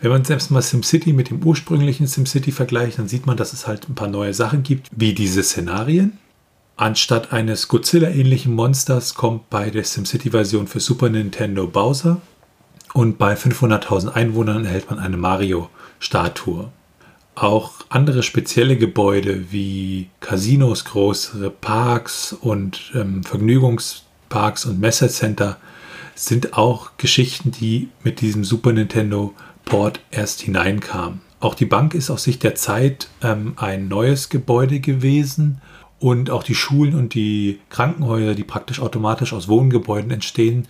Wenn man selbst mal SimCity mit dem ursprünglichen SimCity vergleicht, dann sieht man, dass es halt ein paar neue Sachen gibt, wie diese Szenarien. Anstatt eines Godzilla-ähnlichen Monsters kommt bei der SimCity-Version für Super Nintendo Bowser und bei 500.000 Einwohnern erhält man eine Mario-Statue. Auch andere spezielle Gebäude wie Casinos, größere Parks und ähm, Vergnügungsparks und Messecenter sind auch Geschichten, die mit diesem Super Nintendo Port erst hineinkamen. Auch die Bank ist aus Sicht der Zeit ähm, ein neues Gebäude gewesen und auch die Schulen und die Krankenhäuser, die praktisch automatisch aus Wohngebäuden entstehen,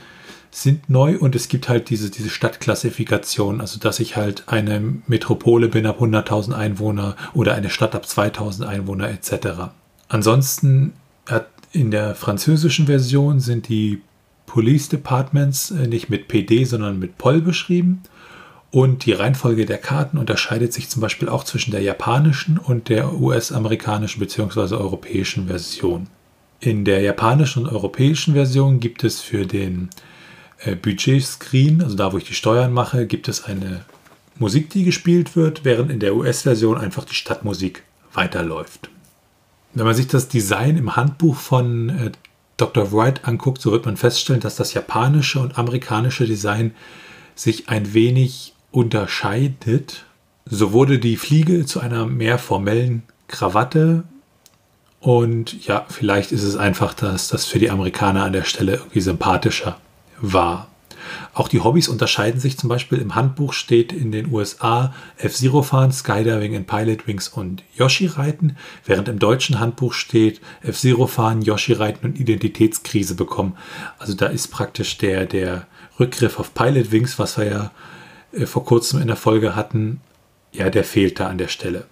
sind neu. Und es gibt halt diese, diese Stadtklassifikation, also dass ich halt eine Metropole bin ab 100.000 Einwohner oder eine Stadt ab 2.000 Einwohner etc. Ansonsten hat in der französischen Version sind die Police Departments äh, nicht mit PD, sondern mit POL beschrieben und die Reihenfolge der Karten unterscheidet sich zum Beispiel auch zwischen der japanischen und der US-amerikanischen bzw. europäischen Version. In der japanischen und europäischen Version gibt es für den äh, Budget-Screen, also da wo ich die Steuern mache, gibt es eine Musik, die gespielt wird, während in der US-Version einfach die Stadtmusik weiterläuft. Wenn man sich das Design im Handbuch von äh, Dr. Wright anguckt, so wird man feststellen, dass das japanische und amerikanische Design sich ein wenig unterscheidet. So wurde die Fliege zu einer mehr formellen Krawatte. Und ja, vielleicht ist es einfach, dass das für die Amerikaner an der Stelle irgendwie sympathischer war. Auch die Hobbys unterscheiden sich zum Beispiel. Im Handbuch steht in den USA F-Zero fahren, Skydiving in Pilot Wings und Yoshi reiten, während im deutschen Handbuch steht F-Zero fahren, Yoshi reiten und Identitätskrise bekommen. Also da ist praktisch der, der Rückgriff auf Pilot Wings, was wir ja vor kurzem in der Folge hatten, ja, der fehlt da an der Stelle.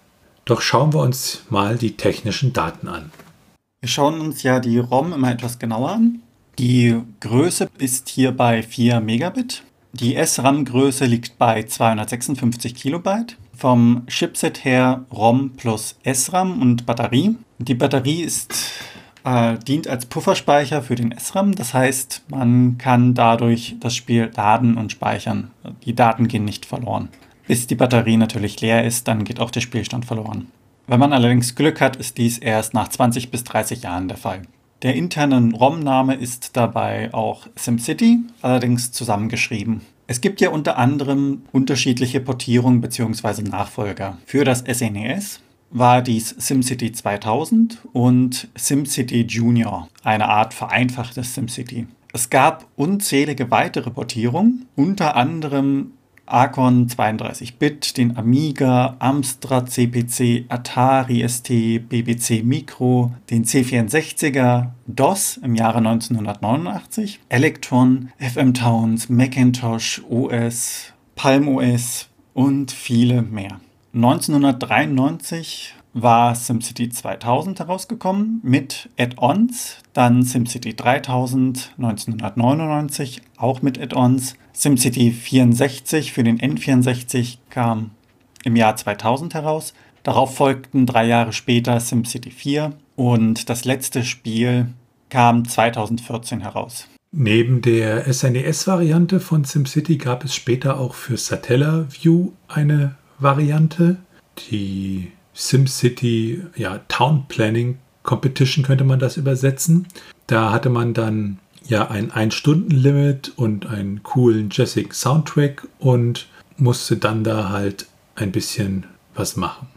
Doch schauen wir uns mal die technischen Daten an. Wir schauen uns ja die ROM immer etwas genauer an. Die Größe ist hier bei 4 Megabit. Die SRAM-Größe liegt bei 256 Kilobyte. Vom Chipset her ROM plus SRAM und Batterie. Die Batterie ist äh, dient als Pufferspeicher für den SRAM. Das heißt, man kann dadurch das Spiel laden und speichern. Die Daten gehen nicht verloren. Bis die Batterie natürlich leer ist, dann geht auch der Spielstand verloren. Wenn man allerdings Glück hat, ist dies erst nach 20 bis 30 Jahren der Fall. Der interne ROM-Name ist dabei auch SimCity, allerdings zusammengeschrieben. Es gibt ja unter anderem unterschiedliche Portierungen bzw. Nachfolger. Für das SNES war dies SimCity 2000 und SimCity Junior, eine Art vereinfachtes SimCity. Es gab unzählige weitere Portierungen, unter anderem Archon 32-Bit, den Amiga, Amstrad CPC, Atari ST, BBC Micro, den C64er, DOS im Jahre 1989, Electron, FM Towns, Macintosh OS, Palm OS und viele mehr. 1993 war SimCity 2000 herausgekommen mit Add-ons, dann SimCity 3000 1999 auch mit Add-ons, SimCity 64 für den N64 kam im Jahr 2000 heraus. Darauf folgten drei Jahre später SimCity 4 und das letzte Spiel kam 2014 heraus. Neben der SNES-Variante von SimCity gab es später auch für Satellaview eine Variante, die SimCity ja, Town Planning Competition könnte man das übersetzen. Da hatte man dann ja ein Ein-Stunden-Limit und einen coolen Jessic Soundtrack und musste dann da halt ein bisschen was machen.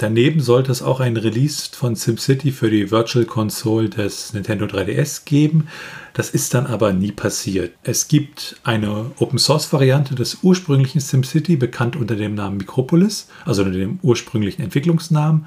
Daneben sollte es auch ein Release von SimCity für die Virtual Console des Nintendo 3DS geben. Das ist dann aber nie passiert. Es gibt eine Open Source Variante des ursprünglichen SimCity, bekannt unter dem Namen Micropolis, also unter dem ursprünglichen Entwicklungsnamen.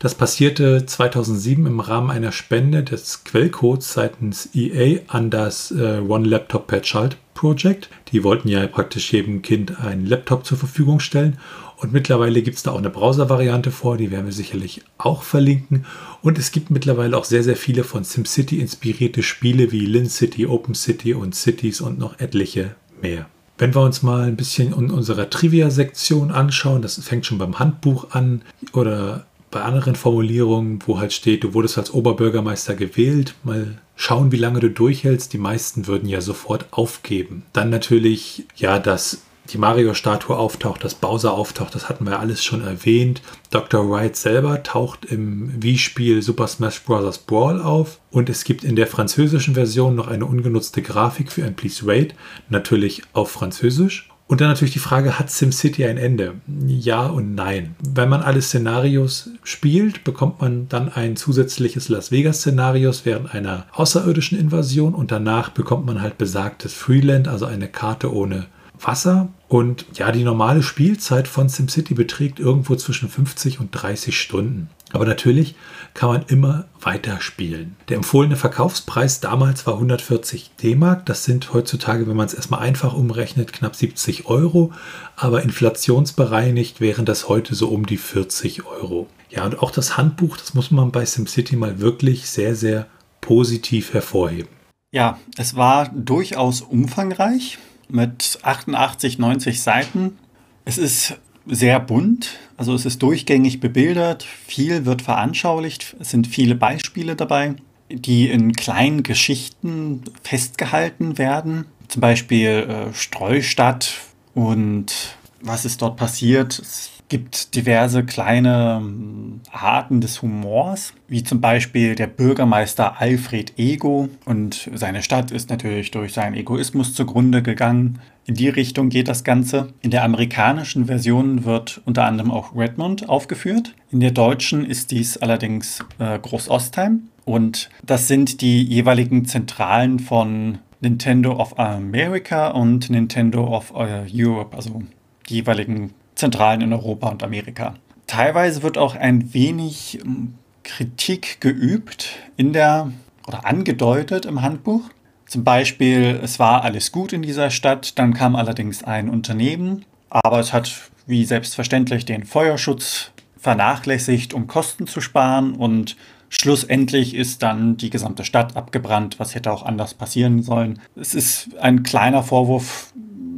Das passierte 2007 im Rahmen einer Spende des Quellcodes seitens EA an das äh, One Laptop per Child Project. Die wollten ja praktisch jedem Kind einen Laptop zur Verfügung stellen. Und mittlerweile gibt es da auch eine Browser-Variante vor, die werden wir sicherlich auch verlinken. Und es gibt mittlerweile auch sehr, sehr viele von SimCity inspirierte Spiele wie Lin City, Open City und Cities und noch etliche mehr. Wenn wir uns mal ein bisschen in unserer Trivia-Sektion anschauen, das fängt schon beim Handbuch an oder bei anderen Formulierungen, wo halt steht, du wurdest als Oberbürgermeister gewählt, mal schauen, wie lange du durchhältst. Die meisten würden ja sofort aufgeben. Dann natürlich, ja, dass die Mario-Statue auftaucht, dass Bowser auftaucht, das hatten wir alles schon erwähnt. Dr. Wright selber taucht im Wii-Spiel Super Smash Bros. Brawl auf und es gibt in der französischen Version noch eine ungenutzte Grafik für ein Please Wait, natürlich auf Französisch. Und dann natürlich die Frage, hat SimCity ein Ende? Ja und nein. Wenn man alle Szenarios spielt, bekommt man dann ein zusätzliches Las Vegas-Szenarios während einer außerirdischen Invasion und danach bekommt man halt besagtes Freeland, also eine Karte ohne Wasser. Und ja, die normale Spielzeit von SimCity beträgt irgendwo zwischen 50 und 30 Stunden. Aber natürlich kann man immer weiter spielen. Der empfohlene Verkaufspreis damals war 140 D-Mark. Das sind heutzutage, wenn man es erstmal einfach umrechnet, knapp 70 Euro. Aber inflationsbereinigt wären das heute so um die 40 Euro. Ja, und auch das Handbuch, das muss man bei SimCity mal wirklich sehr, sehr positiv hervorheben. Ja, es war durchaus umfangreich mit 88, 90 Seiten. Es ist sehr bunt, also es ist durchgängig bebildert, viel wird veranschaulicht, es sind viele Beispiele dabei, die in kleinen Geschichten festgehalten werden. Zum Beispiel äh, Streustadt und was ist dort passiert. Es gibt diverse kleine ähm, Arten des Humors, wie zum Beispiel der Bürgermeister Alfred Ego und seine Stadt ist natürlich durch seinen Egoismus zugrunde gegangen. In die Richtung geht das Ganze. In der amerikanischen Version wird unter anderem auch Redmond aufgeführt. In der deutschen ist dies allerdings äh, Großostheim. Und das sind die jeweiligen Zentralen von Nintendo of America und Nintendo of uh, Europe, also die jeweiligen Zentralen in Europa und Amerika. Teilweise wird auch ein wenig ähm, Kritik geübt in der oder angedeutet im Handbuch. Zum Beispiel, es war alles gut in dieser Stadt, dann kam allerdings ein Unternehmen, aber es hat wie selbstverständlich den Feuerschutz vernachlässigt, um Kosten zu sparen und schlussendlich ist dann die gesamte Stadt abgebrannt, was hätte auch anders passieren sollen. Es ist ein kleiner Vorwurf,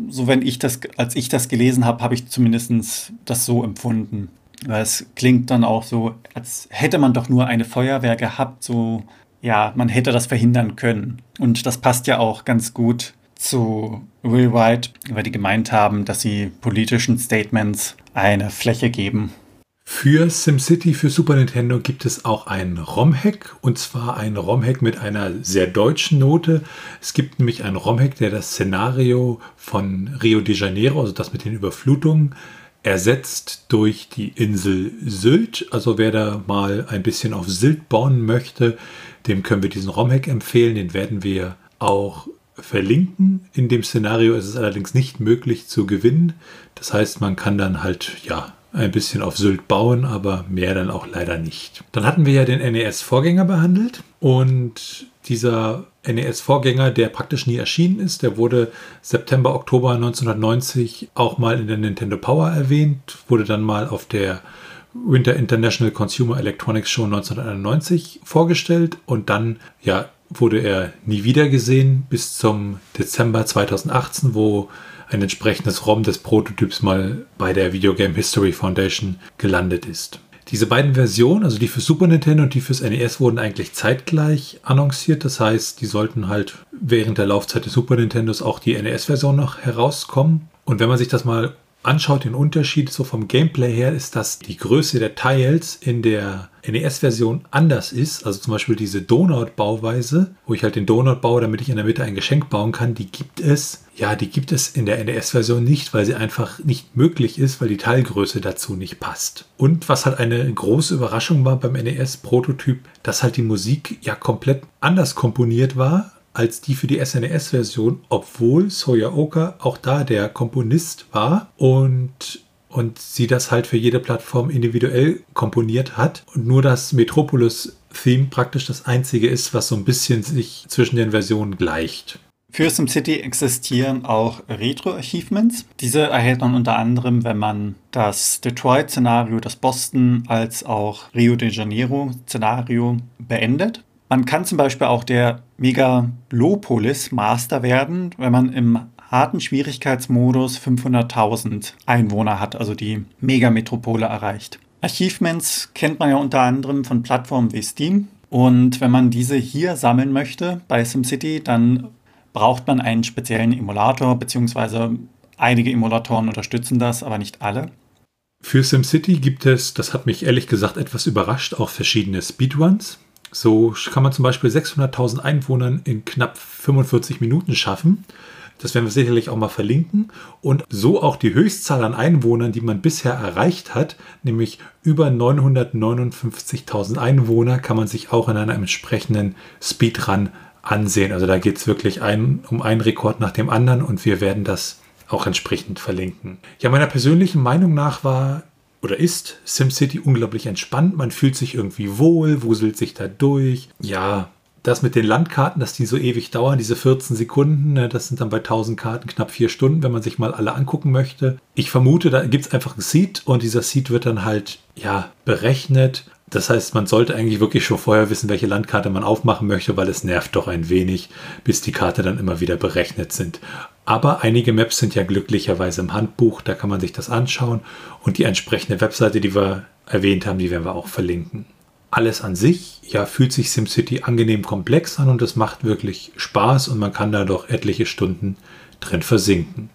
so wenn ich das, als ich das gelesen habe, habe ich zumindest das so empfunden. Weil es klingt dann auch so, als hätte man doch nur eine Feuerwehr gehabt, so ja, man hätte das verhindern können. Und das passt ja auch ganz gut zu Will White, weil die gemeint haben, dass sie politischen Statements eine Fläche geben. Für SimCity für Super Nintendo gibt es auch ein ROM-Hack und zwar ein ROM-Hack mit einer sehr deutschen Note. Es gibt nämlich ein ROM-Hack, der das Szenario von Rio de Janeiro, also das mit den Überflutungen, ersetzt durch die Insel Sylt. Also wer da mal ein bisschen auf Sylt bauen möchte, dem können wir diesen ROM-Hack empfehlen. Den werden wir auch verlinken. In dem Szenario ist es allerdings nicht möglich zu gewinnen. Das heißt, man kann dann halt, ja, ein bisschen auf Sylt bauen, aber mehr dann auch leider nicht. Dann hatten wir ja den NES-Vorgänger behandelt und dieser NES-Vorgänger, der praktisch nie erschienen ist, der wurde September, Oktober 1990 auch mal in der Nintendo Power erwähnt, wurde dann mal auf der Winter International Consumer Electronics Show 1991 vorgestellt und dann ja wurde er nie wieder gesehen bis zum Dezember 2018, wo ein entsprechendes ROM des Prototyps mal bei der Video Game History Foundation gelandet ist. Diese beiden Versionen, also die für Super Nintendo und die fürs NES, wurden eigentlich zeitgleich annonciert. Das heißt, die sollten halt während der Laufzeit des Super Nintendos auch die NES-Version noch herauskommen. Und wenn man sich das mal anschaut, den Unterschied so vom Gameplay her, ist, dass die Größe der Tiles in der NES-Version anders ist. Also zum Beispiel diese Donut-Bauweise, wo ich halt den Donut baue, damit ich in der Mitte ein Geschenk bauen kann, die gibt es. Ja, die gibt es in der NES-Version nicht, weil sie einfach nicht möglich ist, weil die Teilgröße dazu nicht passt. Und was halt eine große Überraschung war beim NES-Prototyp, dass halt die Musik ja komplett anders komponiert war als die für die SNES-Version, obwohl Soyaoka auch da der Komponist war und und sie das halt für jede Plattform individuell komponiert hat und nur das Metropolis-Theme praktisch das einzige ist, was so ein bisschen sich zwischen den Versionen gleicht. Für SimCity existieren auch Retro-Achievements. Diese erhält man unter anderem, wenn man das Detroit-Szenario, das Boston als auch Rio de Janeiro-Szenario beendet. Man kann zum Beispiel auch der Megalopolis Master werden, wenn man im harten Schwierigkeitsmodus 500.000 Einwohner hat, also die Megametropole erreicht. Achievements kennt man ja unter anderem von Plattformen wie Steam. Und wenn man diese hier sammeln möchte bei SimCity, dann braucht man einen speziellen Emulator, beziehungsweise einige Emulatoren unterstützen das, aber nicht alle. Für SimCity gibt es, das hat mich ehrlich gesagt etwas überrascht, auch verschiedene Speedruns. So kann man zum Beispiel 600.000 Einwohnern in knapp 45 Minuten schaffen. Das werden wir sicherlich auch mal verlinken. Und so auch die Höchstzahl an Einwohnern, die man bisher erreicht hat, nämlich über 959.000 Einwohner, kann man sich auch in einem entsprechenden Speedrun ansehen. Also da geht es wirklich ein, um einen Rekord nach dem anderen und wir werden das auch entsprechend verlinken. Ja, meiner persönlichen Meinung nach war oder ist SimCity unglaublich entspannt. Man fühlt sich irgendwie wohl, wuselt sich da durch. Ja, das mit den Landkarten, dass die so ewig dauern, diese 14 Sekunden, ne, das sind dann bei 1000 Karten knapp vier Stunden, wenn man sich mal alle angucken möchte. Ich vermute, da gibt es einfach ein Seed und dieser Seed wird dann halt, ja, berechnet. Das heißt, man sollte eigentlich wirklich schon vorher wissen, welche Landkarte man aufmachen möchte, weil es nervt doch ein wenig, bis die Karte dann immer wieder berechnet sind. Aber einige Maps sind ja glücklicherweise im Handbuch, da kann man sich das anschauen und die entsprechende Webseite, die wir erwähnt haben, die werden wir auch verlinken. Alles an sich, ja, fühlt sich SimCity angenehm komplex an und es macht wirklich Spaß und man kann da doch etliche Stunden drin versinken.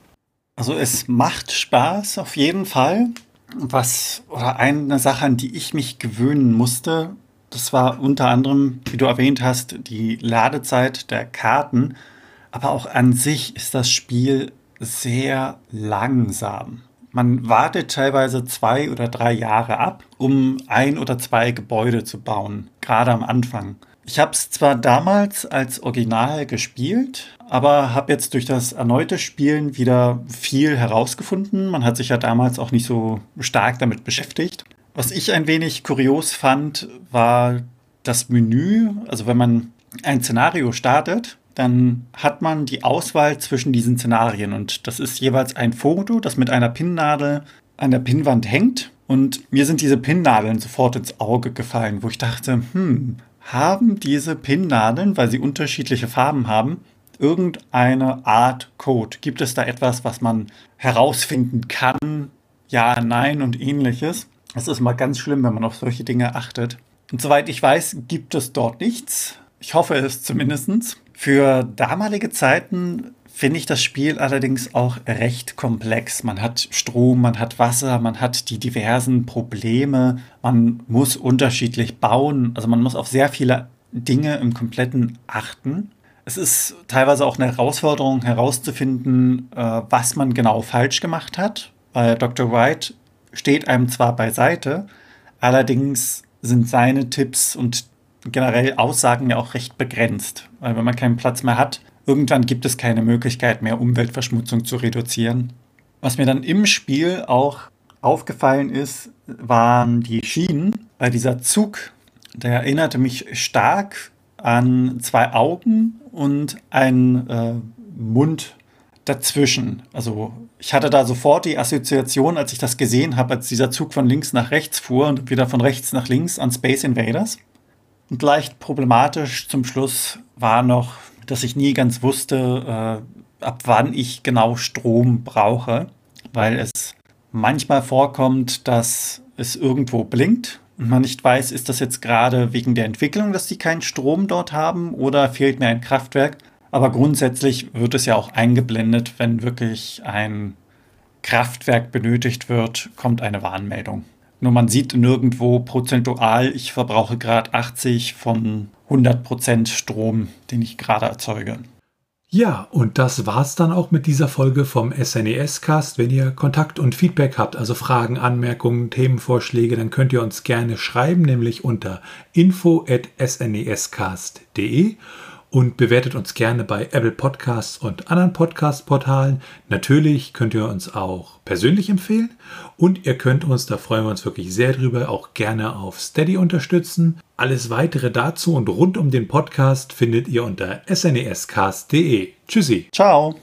Also es macht Spaß auf jeden Fall. Was oder eine Sache, an die ich mich gewöhnen musste, das war unter anderem, wie du erwähnt hast, die Ladezeit der Karten. Aber auch an sich ist das Spiel sehr langsam. Man wartet teilweise zwei oder drei Jahre ab, um ein oder zwei Gebäude zu bauen, gerade am Anfang. Ich habe es zwar damals als Original gespielt, aber habe jetzt durch das erneute Spielen wieder viel herausgefunden. Man hat sich ja damals auch nicht so stark damit beschäftigt. Was ich ein wenig kurios fand, war das Menü. Also wenn man ein Szenario startet, dann hat man die Auswahl zwischen diesen Szenarien und das ist jeweils ein Foto, das mit einer Pinnnadel an der Pinnwand hängt. Und mir sind diese Pinnnadeln sofort ins Auge gefallen, wo ich dachte, hm, haben diese Pinnnadeln, weil sie unterschiedliche Farben haben, irgendeine Art Code? Gibt es da etwas, was man herausfinden kann? Ja, nein und ähnliches. Es ist mal ganz schlimm, wenn man auf solche Dinge achtet. Und soweit ich weiß, gibt es dort nichts. Ich hoffe es zumindest. Für damalige Zeiten finde ich das Spiel allerdings auch recht komplex. Man hat Strom, man hat Wasser, man hat die diversen Probleme, man muss unterschiedlich bauen, also man muss auf sehr viele Dinge im kompletten achten. Es ist teilweise auch eine Herausforderung herauszufinden, äh, was man genau falsch gemacht hat, weil Dr. White steht einem zwar beiseite, allerdings sind seine Tipps und generell Aussagen ja auch recht begrenzt. Weil wenn man keinen Platz mehr hat, irgendwann gibt es keine Möglichkeit mehr, Umweltverschmutzung zu reduzieren. Was mir dann im Spiel auch aufgefallen ist, waren die Schienen, weil dieser Zug, der erinnerte mich stark an zwei Augen und einen äh, Mund dazwischen. Also ich hatte da sofort die Assoziation, als ich das gesehen habe, als dieser Zug von links nach rechts fuhr und wieder von rechts nach links an Space Invaders. Und leicht problematisch zum Schluss war noch, dass ich nie ganz wusste, äh, ab wann ich genau Strom brauche, weil es manchmal vorkommt, dass es irgendwo blinkt und man nicht weiß, ist das jetzt gerade wegen der Entwicklung, dass die keinen Strom dort haben oder fehlt mir ein Kraftwerk. Aber grundsätzlich wird es ja auch eingeblendet, wenn wirklich ein Kraftwerk benötigt wird, kommt eine Warnmeldung. Nur man sieht nirgendwo prozentual, ich verbrauche gerade 80 von 100% Strom, den ich gerade erzeuge. Ja, und das war's dann auch mit dieser Folge vom SNES-Cast. Wenn ihr Kontakt und Feedback habt, also Fragen, Anmerkungen, Themenvorschläge, dann könnt ihr uns gerne schreiben, nämlich unter info.snescast.de und bewertet uns gerne bei Apple Podcasts und anderen Podcast-Portalen. Natürlich könnt ihr uns auch persönlich empfehlen und ihr könnt uns, da freuen wir uns wirklich sehr drüber, auch gerne auf Steady unterstützen. Alles weitere dazu und rund um den Podcast findet ihr unter snescast.de. Tschüssi. Ciao.